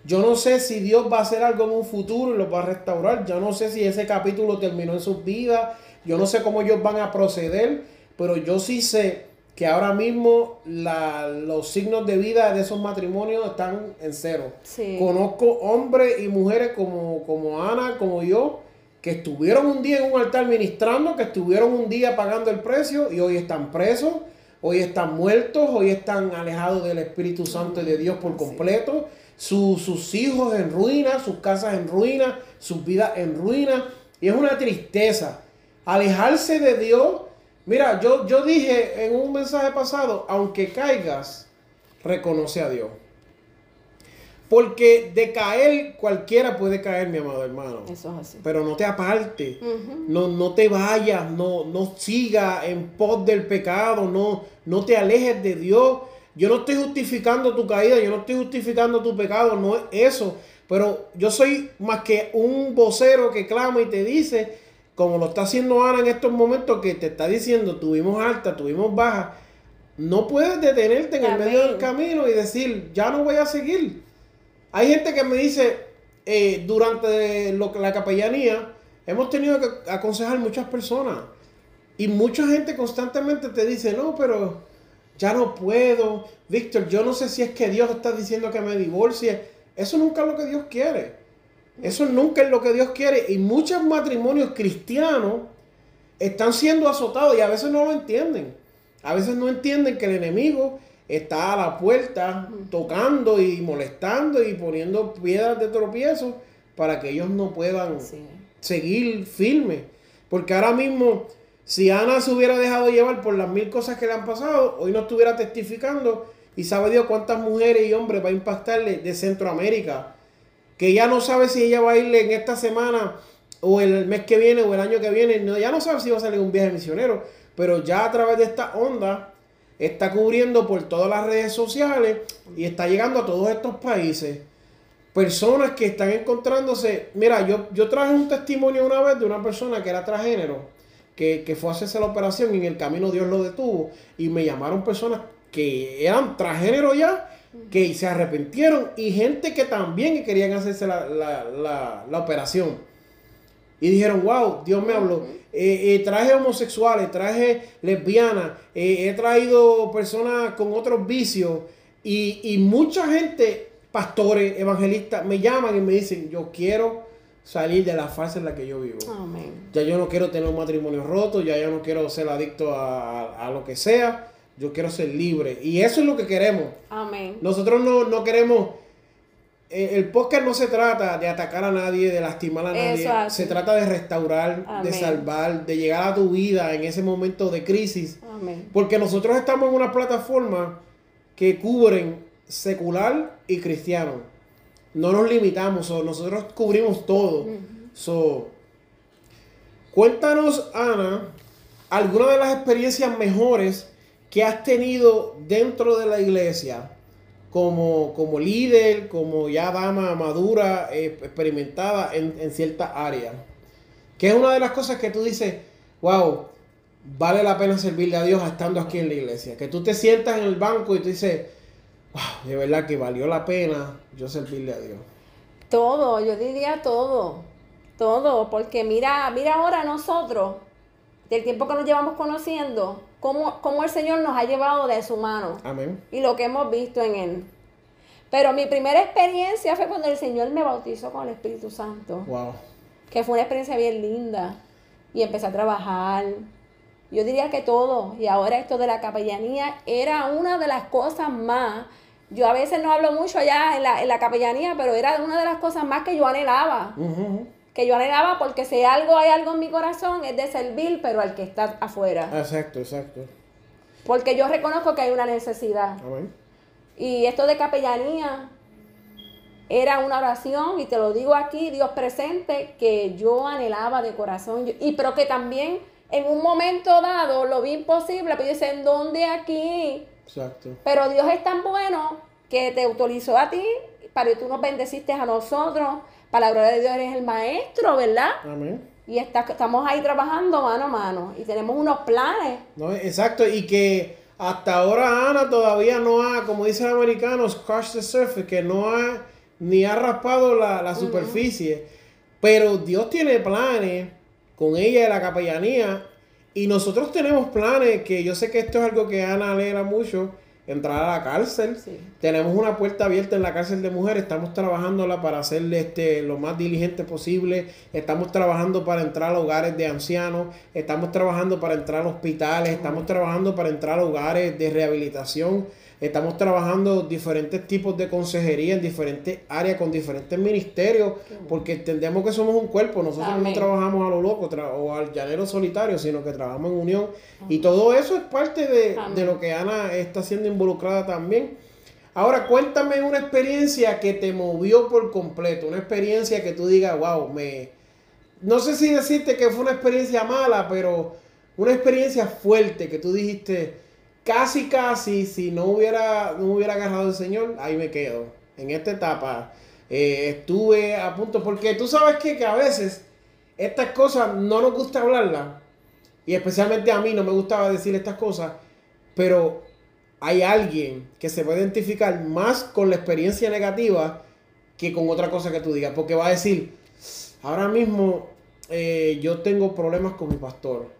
Yo no sé si Dios va a hacer algo en un futuro y los va a restaurar. Yo no sé si ese capítulo terminó en sus vidas. Yo no sé cómo ellos van a proceder. Pero yo sí sé que ahora mismo la- los signos de vida de esos matrimonios están en cero. Sí. Conozco hombres y mujeres como, como Ana, como yo, que estuvieron un día en un altar ministrando, que estuvieron un día pagando el precio y hoy están presos, hoy están muertos, hoy están alejados del Espíritu Santo y de Dios por completo. Su- sus hijos en ruina, sus casas en ruina, sus vidas en ruina. Y es una tristeza. Alejarse de Dios. Mira, yo, yo dije en un mensaje pasado, aunque caigas, reconoce a Dios. Porque de caer, cualquiera puede caer, mi amado hermano. Eso es así. Pero no te aparte. No, no te vayas, no, no siga en pos del pecado, no, no te alejes de Dios. Yo no estoy justificando tu caída, yo no estoy justificando tu pecado, no es eso. Pero yo soy más que un vocero que clama y te dice, como lo está haciendo Ana en estos momentos, que te está diciendo, tuvimos alta, tuvimos baja. No puedes detenerte en el medio del camino y decir, ya no voy a seguir. Hay gente que me dice, eh, durante la capellanía, hemos tenido que aconsejar muchas personas. Y mucha gente constantemente te dice, no, pero ya no puedo. Víctor, yo no sé si es que Dios está diciendo que me divorcie. Eso nunca es lo que Dios quiere. Eso nunca es lo que Dios quiere. Y muchos matrimonios cristianos están siendo azotados y a veces no lo entienden. A veces no entienden que el enemigo está a la puerta tocando y molestando y poniendo piedras de tropiezo para que ellos no puedan Sí. seguir firme. Porque ahora mismo, si Ana se hubiera dejado llevar por las mil cosas que le han pasado, hoy no estuviera testificando y sabe Dios cuántas mujeres y hombres va a impactarle de Centroamérica. Que ya no sabe si ella va a irle en esta semana o el mes que viene o el año que viene. No, ya no sabe si va a salir un viaje misionero. Pero ya a través de esta onda está cubriendo por todas las redes sociales y está llegando a todos estos países personas que están encontrándose. Mira, yo, yo traje un testimonio una vez de una persona que era transgénero, que, que fue a hacerse la operación y en el camino Dios lo detuvo. Y me llamaron personas que eran transgénero ya, que se arrepintieron, y gente que también querían hacerse la, la- la- la operación. Y dijeron, wow, Dios me habló. Eh, eh, traje homosexuales, traje lesbianas, eh, he traído personas con otros vicios y, y mucha gente, pastores, evangelistas, me llaman y me dicen, yo quiero salir de la fase en la que yo vivo. Ya yo no quiero tener un matrimonio roto, ya yo no quiero ser adicto a, a- a lo que sea, yo quiero ser libre. Y eso es lo que queremos. Amén. Nosotros no, no queremos... eh, El podcast no se trata de atacar a nadie, de lastimar a nadie. Eso. Se trata de restaurar, de salvar, de llegar a tu vida en ese momento de crisis. Amén. Porque nosotros estamos en una plataforma que cubren secular y cristiano. No nos limitamos, so, nosotros cubrimos todo. So, cuéntanos, Ana, alguna de las experiencias mejores que has tenido dentro de la iglesia como, como líder, como ya dama madura, eh, experimentada en, en cierta área. Que es una de las cosas que tú dices, wow, vale la pena servirle a Dios estando aquí en la iglesia. Que tú te sientas en el banco y tú dices, wow, de verdad que valió la pena yo servirle a Dios. Todo, yo diría todo. Todo, porque mira, mira ahora nosotros, del tiempo que nos llevamos conociendo, cómo, cómo el Señor nos ha llevado de su mano Amén. y lo que hemos visto en Él. Pero mi primera experiencia fue cuando el Señor me bautizó con el Espíritu Santo, Wow. que fue una experiencia bien linda. Y empecé a trabajar. Yo diría que todo. Y ahora esto de la capellanía era una de las cosas más. Yo a veces no hablo mucho allá en la, en la capellanía, pero era una de las cosas más que yo anhelaba. Ujú. Que yo anhelaba porque si algo hay algo en mi corazón es de servir, pero al que está afuera. Exacto, exacto. Porque yo reconozco que hay una necesidad. Amén. Y esto de capellanía era una oración, y te lo digo aquí, Dios presente, que yo anhelaba de corazón. Y pero que también en un momento dado lo vi imposible, pero yo decía, ¿en dónde aquí? Exacto. Pero Dios es tan bueno que te autorizó a ti, para que tú nos bendeciste a nosotros. Para la gloria de Dios eres el maestro, ¿verdad? Amén. Y está- estamos ahí trabajando mano a mano. Y tenemos unos planes. No, exacto, y que hasta ahora Ana todavía no ha, como dicen los americanos, scratched the surface, que no ha ni ha raspado la, la superficie. Pero Dios tiene planes con ella de la capellanía. Y nosotros tenemos planes que yo sé que esto es algo que Ana alegra mucho. Entrar a la cárcel. Sí. Tenemos una puerta abierta en la cárcel de mujeres. Estamos trabajándola para hacerle este, lo más diligente posible. Estamos trabajando para entrar a hogares de ancianos. Estamos trabajando para entrar a hospitales. Estamos trabajando para entrar a hogares de rehabilitación. Estamos trabajando diferentes tipos de consejería en diferentes áreas con diferentes ministerios. Porque entendemos que somos un cuerpo. Nosotros Amén. no trabajamos a lo loco o al llanero solitario, sino que trabajamos en unión. Y todo eso es parte de, de lo que Ana está siendo involucrada también. Ahora cuéntame una experiencia que te movió por completo, una experiencia que tú digas, wow, me... No sé si decirte que fue una experiencia mala, pero una experiencia fuerte que tú dijiste, casi, casi, si no hubiera, no hubiera agarrado el Señor, ahí me quedo. En esta etapa eh, estuve a punto, porque tú sabes que, a veces estas cosas no nos gusta hablarlas, y especialmente a mí no me gustaba decir estas cosas, pero hay alguien que se va a identificar más con la experiencia negativa que con otra cosa que tú digas, porque va a decir, ahora mismo eh, yo tengo problemas con mi pastor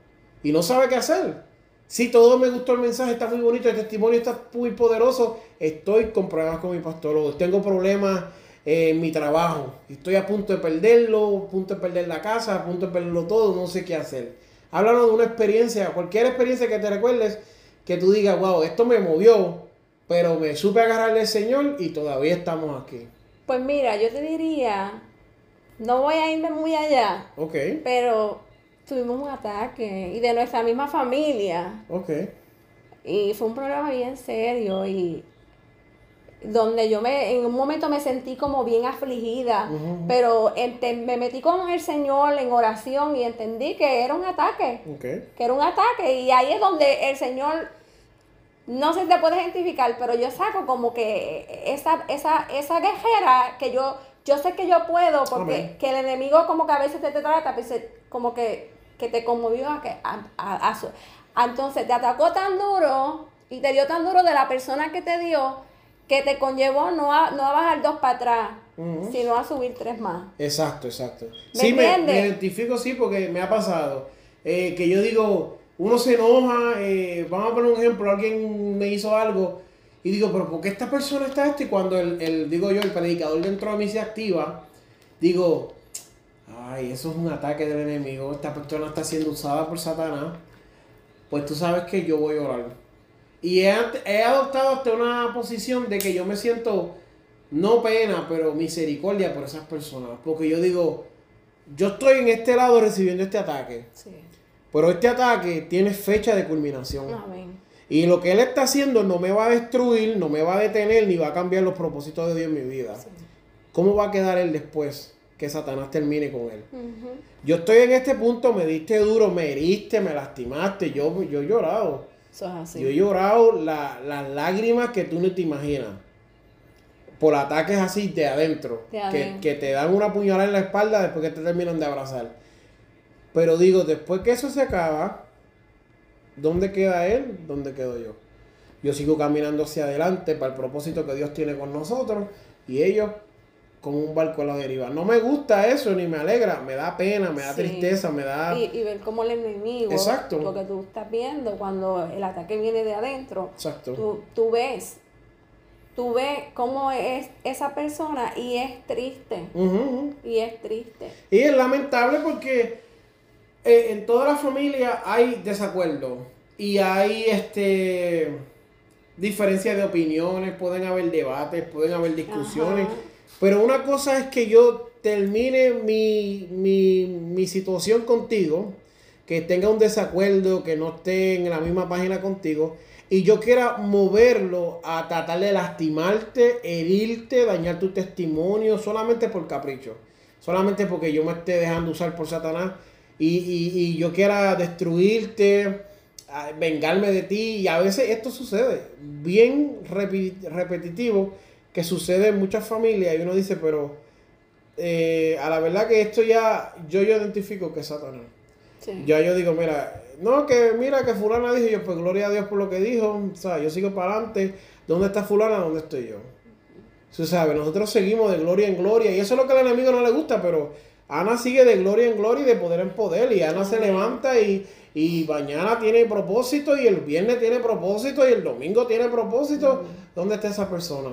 y no sabe qué hacer. Si todo me gustó el mensaje, está muy bonito, el testimonio está muy poderoso, estoy con problemas con mi pastor tengo problemas en mi trabajo, estoy a punto de perderlo, a punto de perder la casa, a punto de perderlo todo, no sé qué hacer. Háblanos de una experiencia, cualquier experiencia que te recuerdes, que tú digas, wow, esto me movió, pero me supe agarrarle al Señor y todavía estamos aquí. Pues mira, yo te diría, no voy a irme muy allá, Ok, pero tuvimos un ataque y de nuestra misma familia. ok. Y fue un problema bien serio y donde yo me en un momento me sentí como bien afligida, pero ente- me metí con el Señor en oración y entendí que era un ataque, Ok, que era un ataque y ahí es donde el Señor no se te puede identificar, pero yo saco como que esa esa esa guerrera que yo yo sé que yo puedo porque que el enemigo como que a veces te, te trata, pues, como que, que te conmovió a que a- a- a entonces te atacó tan duro y te dio tan duro de la persona que te dio que te conllevó no a, no a bajar dos para atrás, sino a subir tres más. Exacto, exacto. ¿Me sí, me identifico, sí, porque me ha pasado. eh, que yo digo, uno se enoja, eh, vamos a poner un ejemplo, alguien me hizo algo y digo, pero ¿por qué esta persona está esto? Y cuando el, el- digo yo, el predicador dentro de mí se activa, digo, ay, eso es un ataque del enemigo, esta persona está siendo usada por Satanás, pues tú sabes que yo voy a orar. Y he, he adoptado hasta una posición de que yo me siento, no pena, pero misericordia por esas personas. Porque yo digo, yo estoy en este lado recibiendo este ataque. Sí. Pero este ataque tiene fecha de culminación. Amén. Y lo que él está haciendo no me va a destruir, no me va a detener, ni va a cambiar los propósitos de Dios en mi vida. Sí. ¿Cómo va a quedar él después que Satanás termine con él? Yo estoy en este punto, me diste duro, me heriste, me lastimaste, yo, yo he llorado. Eso es así. Yo he llorado la- las lágrimas que tú no te imaginas. Por ataques así de adentro. De que, que te dan una puñalada en la espalda después que te terminan de abrazar. Pero digo, después que eso se acaba, ¿dónde queda él? ¿Dónde quedo yo? Yo sigo caminando hacia adelante para el propósito que Dios tiene con nosotros. Y ellos como un barco a la deriva. No me gusta eso, ni me alegra. Me da pena, me da Sí. tristeza, me da... Y, y ver cómo el enemigo, Exacto. lo que tú estás viendo cuando el ataque viene de adentro, Exacto. tú, tú ves, tú ves cómo es esa persona y es triste, y es triste. Y es lamentable porque eh, en toda la familia hay desacuerdo y hay este diferencias de opiniones, pueden haber debates, pueden haber discusiones, Ajá. Pero una cosa es que yo termine mi, mi, mi situación contigo, que tenga un desacuerdo, que no esté en la misma página contigo, y yo quiera moverlo a tratar de lastimarte, herirte, dañar tu testimonio, solamente por capricho, solamente porque yo me esté dejando usar por Satanás, y, y, y yo quiera destruirte, vengarme de ti, y a veces esto sucede, bien repetitivo, que sucede en muchas familias, y uno dice, pero eh, a la verdad que esto ya, yo, yo identifico que es Satanás. Sí. Ya yo digo, mira, no, que mira que fulana dijo, yo pues gloria a Dios por lo que dijo, o sea, yo sigo para adelante, ¿dónde está fulana? ¿Dónde estoy yo? Tú sabes, nosotros seguimos de gloria en gloria, y eso es lo que al enemigo no le gusta, pero Ana sigue de gloria en gloria y de poder en poder, y Ana se Amén. levanta y, y mañana tiene propósito, y el viernes tiene propósito, y el domingo tiene propósito. ¿Dónde está esa persona?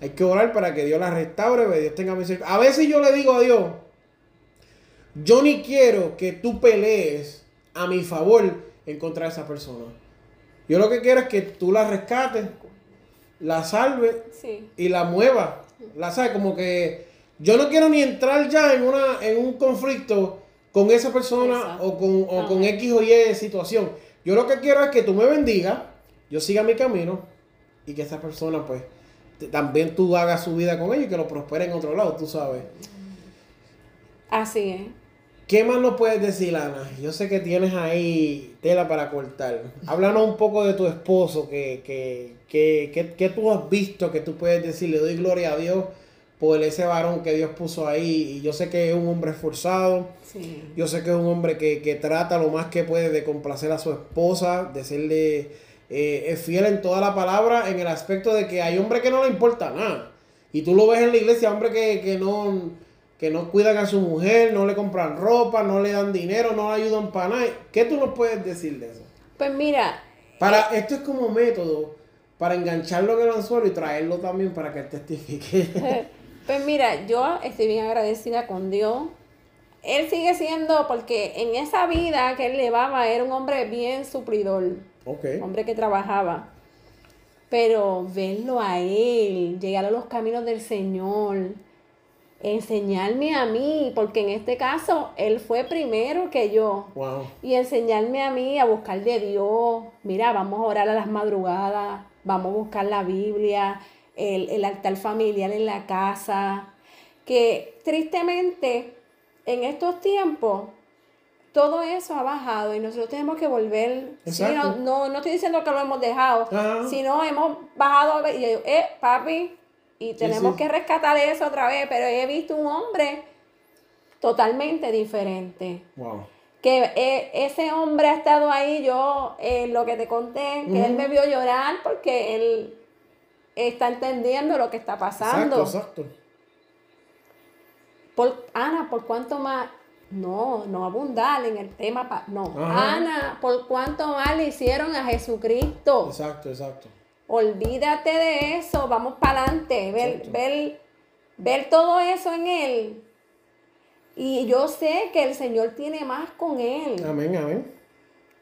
Hay que orar para que Dios la restaure, que Dios tenga misericordia. A veces yo le digo a Dios, yo ni quiero que tú pelees a mi favor en contra de esa persona. Yo lo que quiero es que tú la rescates, la salves Sí. y la muevas. La sabes, como que yo no quiero ni entrar ya en una en un conflicto con esa persona Exacto. o con, o con. X o Y situación. Yo lo que quiero es que tú me bendigas, yo siga mi camino y que esa persona pues también tú hagas su vida con ella y que lo prospere en otro lado, tú sabes. Así es. ¿Qué más nos puedes decir, Ana? Yo sé que tienes ahí tela para cortar. Háblanos un poco de tu esposo, que, que, que, que, que tú has visto, que tú puedes decir, le doy gloria a Dios por ese varón que Dios puso ahí. Y yo sé que es un hombre esforzado, Sí. yo sé que es un hombre que, que trata lo más que puede de complacer a su esposa, de serle eh, es fiel en toda la palabra, en el aspecto de que hay hombres que no le importa nada. Y tú lo ves en la iglesia, hombres que, que no, que no cuidan a su mujer, no le compran ropa, no le dan dinero, no le ayudan para nada. ¿Qué tú nos puedes decir de eso? Pues mira, Para, esto es como método para engancharlo en el anzuelo y traerlo también para que él testifique. pues mira, yo estoy bien agradecida con Dios. Él sigue siendo, porque en esa vida que él llevaba era un hombre bien suplidor, hombre que trabajaba. Pero verlo a él, llegar a los caminos del Señor, enseñarme a mí, porque en este caso él fue primero que yo. Wow. Y enseñarme a mí a buscar de Dios. Mira, vamos a orar a las madrugadas, vamos a buscar la Biblia, el, el altar familiar en la casa. Que tristemente en estos tiempos todo eso ha bajado y nosotros tenemos que volver. Sí, no, no, no estoy diciendo que lo hemos dejado, Ajá. sino hemos bajado y yo, eh, papi, y tenemos sí. que rescatar eso otra vez, pero he visto un hombre totalmente diferente Wow. que eh, ese hombre ha estado ahí, yo eh, lo que te conté, que él me vio llorar porque él está entendiendo lo que está pasando. Exacto, exacto. Por, Ana, ¿por cuánto más? No, no abundar en el tema. pa- no, Ajá. Ana, ¿por cuánto más le hicieron a Jesucristo? Exacto, exacto. Olvídate de eso, vamos para adelante, ver, ver, ver todo eso en él. Y yo sé que el Señor tiene más con él. Amén, amén.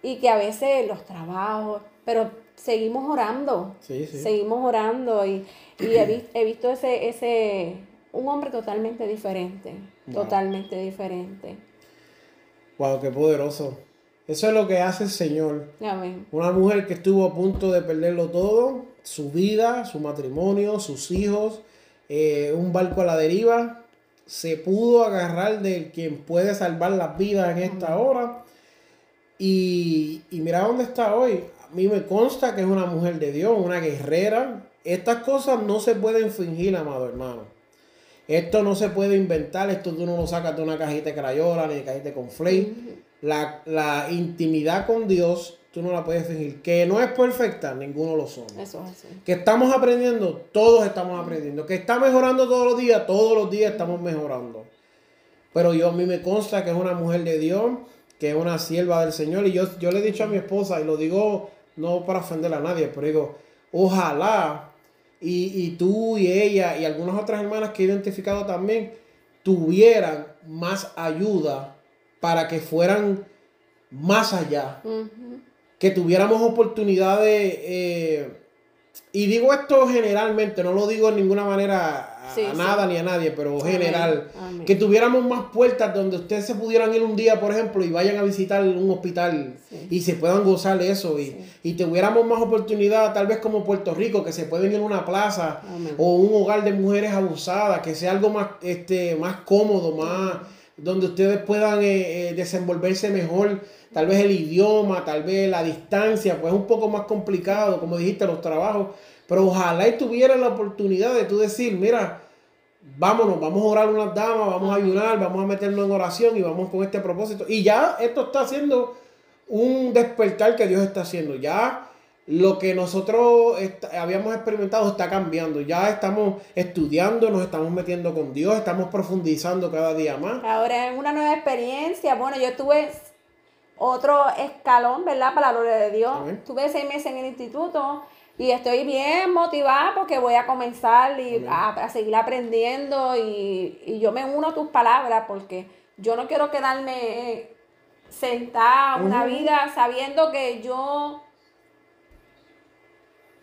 Y que a veces los trabajos, pero seguimos orando. Sí, sí. Seguimos orando y, y he, he visto ese, ese, un hombre totalmente diferente. Wow. Totalmente diferente. Wow, qué poderoso. Eso es lo que hace el Señor. Amén. Una mujer que estuvo a punto de perderlo todo, su vida, su matrimonio, sus hijos, eh, un barco a la deriva, se pudo agarrar de quien puede salvar las vidas en esta hora. Y, y mira dónde está hoy. A mí me consta que es una mujer de Dios, una guerrera. Estas cosas no se pueden fingir, amado hermano. Esto no se puede inventar, esto tú no lo sacas de una cajita de crayola ni de cajita de conflate. La, la intimidad con Dios, tú no la puedes fingir. Que no es perfecta, ninguno lo somos. Eso es así. Que estamos aprendiendo, todos estamos aprendiendo. Que está mejorando todos los días, todos los días estamos mejorando. Pero yo a mí me consta que es una mujer de Dios, que es una sierva del Señor. Y yo, yo le he dicho a mi esposa, y lo digo no para ofender a nadie, pero digo, ojalá y, y tú y ella y algunas otras hermanas que he identificado también tuvieran más ayuda para que fueran más allá. Que tuviéramos oportunidades, eh, y digo esto generalmente, no lo digo en ninguna manera Sí, a sí. nada ni a nadie, pero general, amén. que tuviéramos más puertas donde ustedes se pudieran ir un día, por ejemplo, y vayan a visitar un hospital Sí. y se puedan gozar de eso, y, y tuviéramos más oportunidad, tal vez como Puerto Rico, que se pueden ir a una plaza Amén. o un hogar de mujeres abusadas, que sea algo más, este, más cómodo, más donde ustedes puedan eh, eh, desenvolverse mejor, tal vez el idioma, tal vez la distancia, pues es un poco más complicado, como dijiste, los trabajos, pero ojalá y tuvieran la oportunidad de tú decir, mira, vámonos, vamos a orar unas damas, vamos a ayunar, vamos a meternos en oración y vamos con este propósito. Y ya esto está haciendo un despertar que Dios está haciendo. Ya lo que nosotros habíamos experimentado está cambiando. Ya estamos estudiando, nos estamos metiendo con Dios, estamos profundizando cada día más. Ahora es una nueva experiencia. Bueno, yo tuve otro escalón, ¿verdad? Para la gloria de Dios. Tuve seis meses en el instituto y estoy bien motivada porque voy a comenzar y a, a seguir aprendiendo y, y yo me uno a tus palabras porque yo no quiero quedarme eh, sentada una vida sabiendo que yo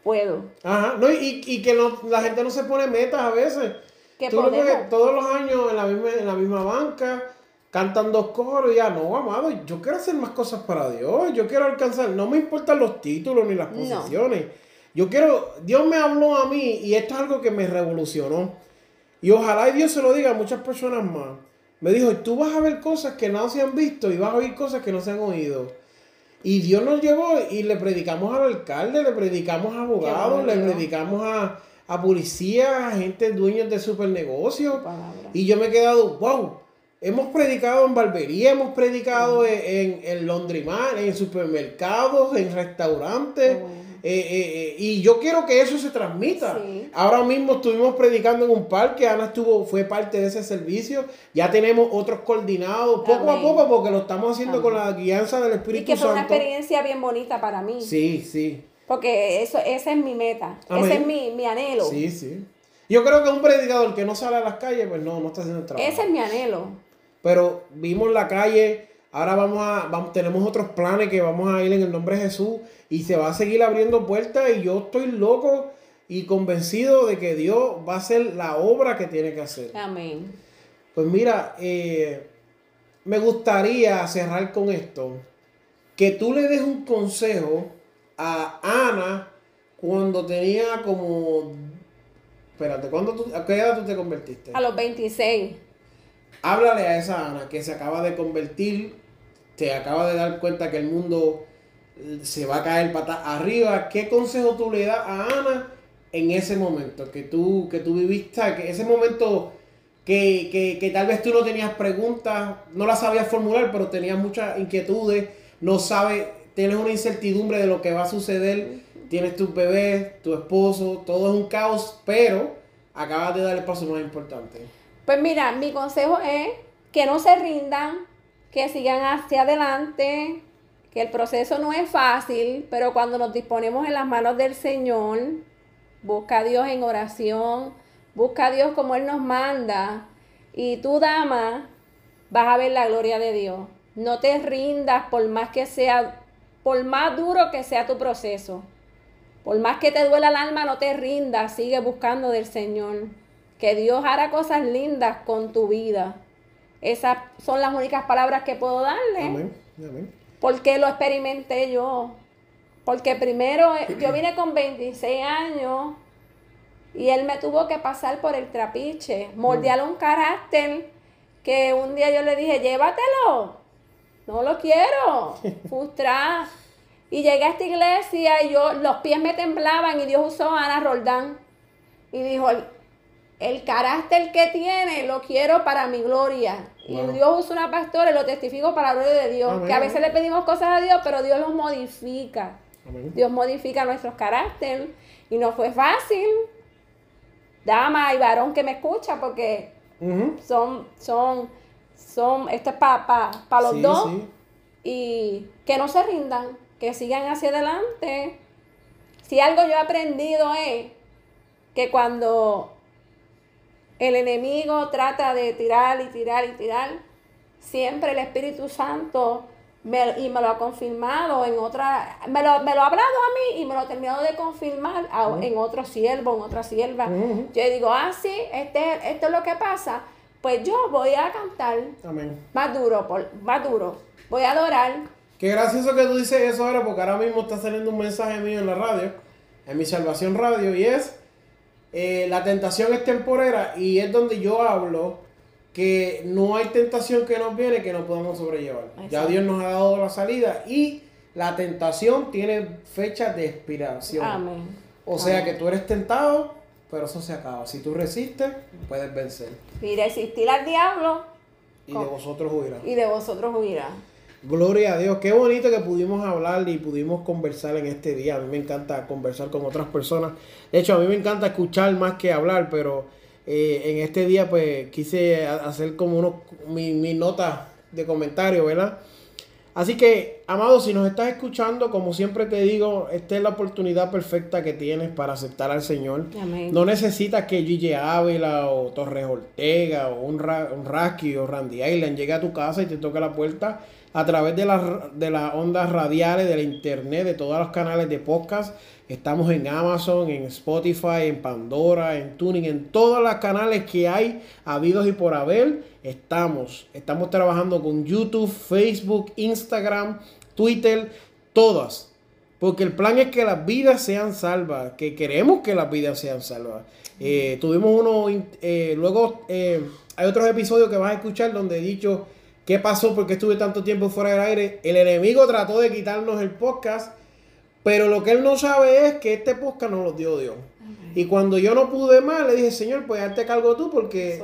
puedo. Ajá, no, y, y que no- la gente no se pone metas a veces. Que Tú lo podemos. todos los años en la misma, en la misma banca, cantan dos coros y ya, no, amado, yo quiero hacer más cosas para Dios, yo quiero alcanzar, no me importan los títulos ni las No. Yo quiero, Dios me habló a mí y esto es algo que me revolucionó. Y ojalá y Dios se lo diga a muchas personas más. Me dijo, tú vas a ver cosas que no se han visto y vas a oír cosas que no se han oído. Y Dios nos llevó y le predicamos al alcalde, le predicamos a abogados, le predicamos a, a policías, a gente dueños de supernegocios. Y yo me he quedado, wow, hemos predicado en barbería, hemos predicado en, en, en laundromat, en supermercados, en restaurantes. Eh, eh, eh, y yo quiero que eso se transmita. Sí. Ahora mismo estuvimos predicando en un parque, Ana estuvo, fue parte de ese servicio. Ya tenemos otros coordinados, poco a poco, porque lo estamos haciendo Amén. con la guianza del Y Espíritu que fue una Santo. experiencia bien bonita para mí. Sí, sí. Porque eso, esa es mi meta. Amén. Ese es mi, mi anhelo. Sí, sí. Yo creo que un predicador que no sale a las calles, pues no, no está haciendo el trabajo. Ese es mi anhelo. Pero vimos la calle, ahora vamos a, vamos, tenemos otros planes que vamos a ir en el nombre de Jesús y se va a seguir abriendo puertas y yo estoy loco y convencido de que Dios va a hacer la obra que tiene que hacer. Amén. Pues mira, eh, me gustaría cerrar con esto, que tú le des un consejo a Ana cuando tenía como... Espérate, ¿cuándo tú, ¿a qué edad tú te convertiste? A los 26. Háblale a esa Ana que se acaba de convertir, te acaba de dar cuenta que el mundo se va a caer patas arriba. ¿Qué consejo tú le das a Ana en ese momento que tú, que tú viviste? Que ese momento que, que, que tal vez tú no tenías preguntas, no las sabías formular, pero tenías muchas inquietudes, no sabes, tienes una incertidumbre de lo que va a suceder, tienes tus bebés, tu esposo, todo es un caos, pero acabas de dar el paso más importante. Pues mira, mi consejo es que no se rindan, que sigan hacia adelante, que el proceso no es fácil, pero cuando nos disponemos en las manos del Señor, busca a Dios en oración, busca a Dios como Él nos manda. Y tú, dama, vas a ver la gloria de Dios. No te rindas por más que sea, por más duro que sea tu proceso. Por más que te duela el alma, no te rindas, sigue buscando del Señor. Que Dios hará cosas lindas con tu vida. Esas son las únicas palabras que puedo darle. Amén. Amén. Porque lo experimenté yo. Porque primero eh, yo vine con 26 años y él me tuvo que pasar por el trapiche, moldear un carácter que un día yo le dije, llévatelo, no lo quiero, frustrada. Y llegué a esta iglesia y yo, los pies me temblaban y Dios usó a Ana Roldán. Y dijo, el, carácter que tiene lo quiero para mi gloria. Wow. Y Dios usa una pastora y lo testifico para la gloria de Dios. Amén. Que a veces le pedimos cosas a Dios, pero Dios los modifica. Amén. Dios modifica nuestros caracteres. Y no fue fácil. Dama y varón que me escucha, porque son, son, son, esto es para los Sí, dos. sí. Y que no se rindan, que sigan hacia adelante. Si algo yo he aprendido es que cuando el enemigo trata de tirar y tirar y tirar, siempre el Espíritu Santo me- y me lo ha confirmado en otra, me lo, me lo ha hablado a mí y me lo ha terminado de confirmar a- en otro siervo, en otra sierva. Yo digo, ah, sí, este, esto es lo que pasa. Pues yo voy a cantar Amén. más duro, por, más duro. Voy a adorar. Qué gracioso que tú dices eso ahora, porque ahora mismo está saliendo un mensaje mío en la radio, en mi Salvación Radio, y es, eh, la tentación es temporera, y es donde yo hablo que no hay tentación que nos viene que no podamos sobrellevar. Ya. Dios nos ha dado la salida, y la tentación tiene fecha de expiración. Amén. O sea que tú eres tentado, pero eso se acaba. Si tú resistes, puedes vencer. Y resistir al diablo Y de vosotros huirá. y de vosotros huirá. Gloria a Dios, qué bonito que pudimos hablar y pudimos conversar en este día. A mí me encanta conversar con otras personas. De hecho, a mí me encanta escuchar más que hablar, pero eh, en este día pues quise hacer como unos, mi, mi nota de comentario, ¿verdad? Así que, amado, si nos estás escuchando, como siempre te digo, esta es la oportunidad perfecta que tienes para aceptar al Señor. Amén. No necesitas que Gigi Ávila o Torres Ortega o un, Ra- un Rasky o Randy Island llegue a tu casa y te toque la puerta a través de las de las ondas radiales, de la internet, de todos los canales de podcast. Estamos en Amazon, en Spotify, en Pandora, en Tuning, en todos los canales que hay habidos y por haber. Estamos. Estamos trabajando con YouTube, Facebook, Instagram, Twitter, todas. Porque el plan es que las vidas sean salvas, que queremos que las vidas sean salvas. Eh, tuvimos uno, eh, luego eh, hay otros episodios que vas a escuchar donde he dicho qué pasó, porque estuve tanto tiempo fuera del aire. El enemigo trató de quitarnos el podcast, pero lo que él no sabe es que este podcast nos lo dio Dios. Y cuando yo no pude más, le dije, Señor, pues hazte cargo tú, porque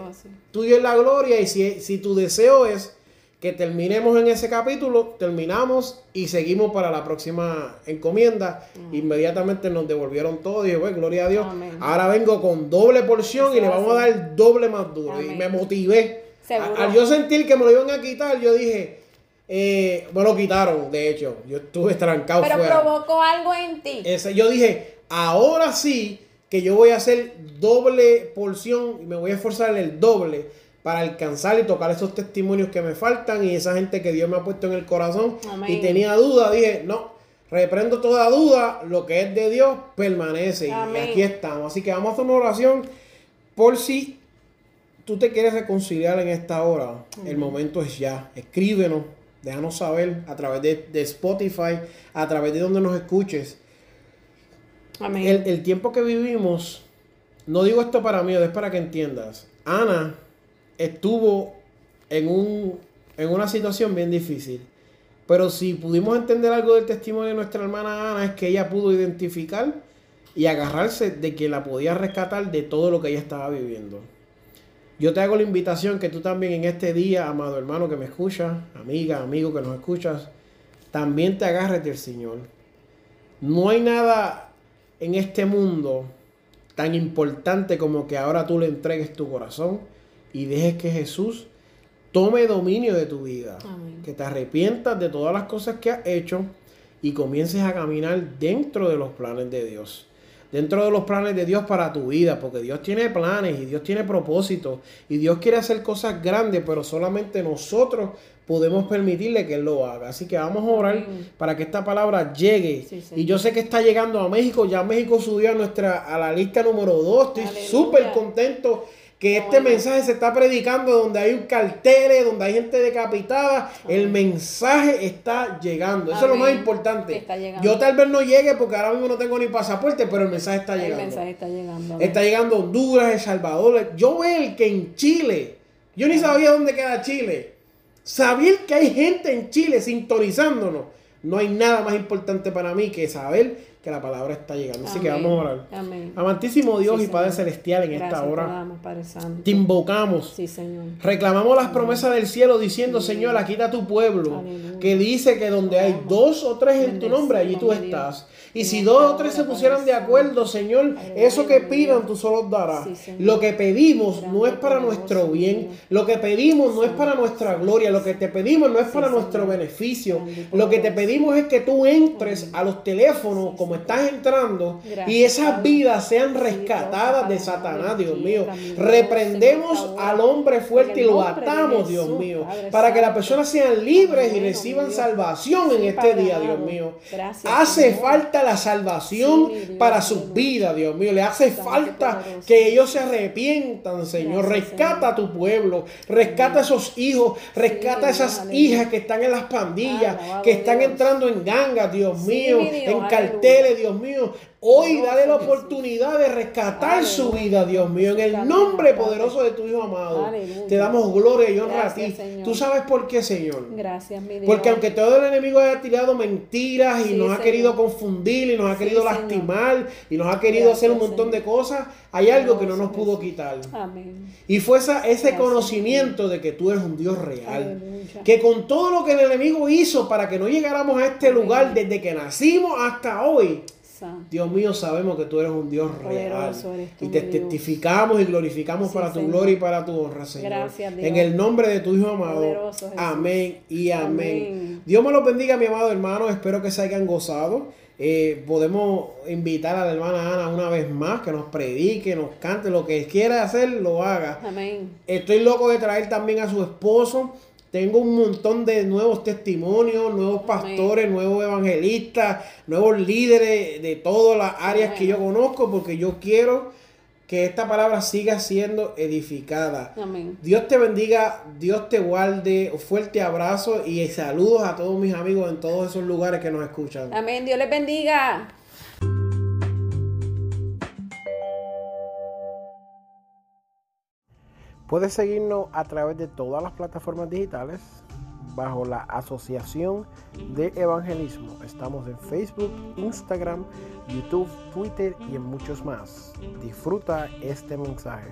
tuyo es la gloria y si, si tu deseo es que terminemos en ese capítulo, terminamos y seguimos para la próxima encomienda. Inmediatamente nos devolvieron todo y dije, pues, gloria a Dios. Amén. Ahora vengo con doble porción y le vamos a dar doble más duro. Y me motivé. Seguro. A- Al yo sentir que me lo iban a quitar, yo dije, eh, me lo quitaron, de hecho. Yo estuve trancado Pero fuera. provocó algo en ti. Ese- yo dije, ahora sí que yo voy a hacer doble porción y me voy a esforzar el doble para alcanzar y tocar esos testimonios que me faltan y esa gente que Dios me ha puesto en el corazón Amén. y tenía duda, dije, no, reprendo toda duda, lo que es de Dios permanece Amén. y aquí estamos. Así que vamos a hacer una oración por si tú te quieres reconciliar en esta hora, el momento es ya. Escríbenos, déjanos saber a través de, de Spotify, a través de donde nos escuches. Amén. El, el tiempo que vivimos, no digo esto para mí, es para que entiendas. Ana estuvo en, un, en una situación bien difícil. Pero si pudimos entender algo del testimonio de nuestra hermana Ana, es que ella pudo identificar y agarrarse de que la podía rescatar de todo lo que ella estaba viviendo. Yo te hago la invitación que tú también en este día, amado hermano que me escuchas, amiga, amigo que nos escuchas, también te agarres del Señor. No hay nada en este mundo tan importante como que ahora tú le entregues tu corazón y dejes que Jesús tome dominio de tu vida. Amén. Que te arrepientas de todas las cosas que has hecho y comiences a caminar dentro de los planes de Dios. Dentro de los planes de Dios para tu vida, porque Dios tiene planes y Dios tiene propósitos y Dios quiere hacer cosas grandes, pero solamente nosotros podemos permitirle que Él lo haga. Así que vamos a orar para que esta palabra llegue. y yo sé que está llegando a México, ya México subió a, nuestra, a la lista número 2, estoy súper contento que este mensaje se está predicando donde hay un cartel, donde hay gente decapitada, el mensaje está llegando. Eso es lo más importante. Yo tal vez no llegue porque ahora mismo no tengo ni pasaporte, pero el mensaje está llegando. El mensaje está llegando. Está llegando a Honduras, El Salvador. Yo veo que en Chile, yo ni sabía dónde queda Chile. Saber que hay gente en Chile sintonizándonos. No hay nada más importante para mí que saber que la palabra está llegando. Así que vamos a orar. Amén. Amantísimo Dios y Padre Celestial, en esta hora te, invocamos. Sí, Señor. Reclamamos las promesas del cielo diciendo, Señor, aquí está tu pueblo, que dice que donde hay dos o tres en tu nombre, allí tú estás. Y si dos o tres se pusieran de acuerdo, Señor, eso que pidan tú solo darás. Lo que pedimos no es para nuestro bien, lo que pedimos no es para nuestra gloria, lo que te pedimos no es para nuestro beneficio. Lo que te pedimos es que tú entres a los teléfonos como estás entrando y esas vidas sean rescatadas de Satanás, Dios mío. Reprendemos al hombre fuerte y lo atamos, Dios mío, para que las personas sean libres y reciban salvación en este día, Dios mío. Hace falta la salvación para sus vidas, Dios mío. Le hace falta que ellos se arrepientan, Señor. Rescata a tu pueblo, rescata a esos hijos, rescata a esas hijas que están en las pandillas, que están entrando en gangas, Dios mío, en carteles Dios mío. Hoy dale la oportunidad de rescatar su vida, Dios mío, en el nombre poderoso de tu Hijo amado. Te damos gloria y honra a ti. Tú sabes por qué, Señor. Gracias, mi Dios. Porque aunque todo el enemigo haya tirado mentiras y nos ha querido confundir y nos ha querido lastimar y nos ha querido hacer un montón de cosas, hay algo que no nos pudo quitar. Amén. Y fue ese conocimiento de que tú eres un Dios real. Que con todo lo que el enemigo hizo para que no llegáramos a este lugar desde que nacimos hasta hoy, Dios mío, sabemos que tú eres un Dios real. y te testificamos y glorificamos para tu gloria y para tu honra, Señor. Gracias, En el nombre de tu Hijo amado. Amén y amén. Dios me los bendiga, mi amado hermano. Espero que se hayan gozado. Eh, podemos invitar a la hermana Ana una vez más que nos predique, nos cante, lo que quiera hacer, lo haga. Amén. Estoy loco de traer también a su esposo. Tengo un montón de nuevos testimonios, nuevos pastores, nuevos evangelistas, nuevos líderes de todas las áreas que yo conozco, porque yo quiero que esta palabra siga siendo edificada. Amén. Dios te bendiga, Dios te guarde, fuerte abrazo y saludos a todos mis amigos en todos esos lugares que nos escuchan. Amén, Dios les bendiga. Puedes seguirnos a través de todas las plataformas digitales bajo la Asociación de Evangelismo. Estamos en Facebook, Instagram, YouTube, Twitter y en muchos más. Disfruta este mensaje.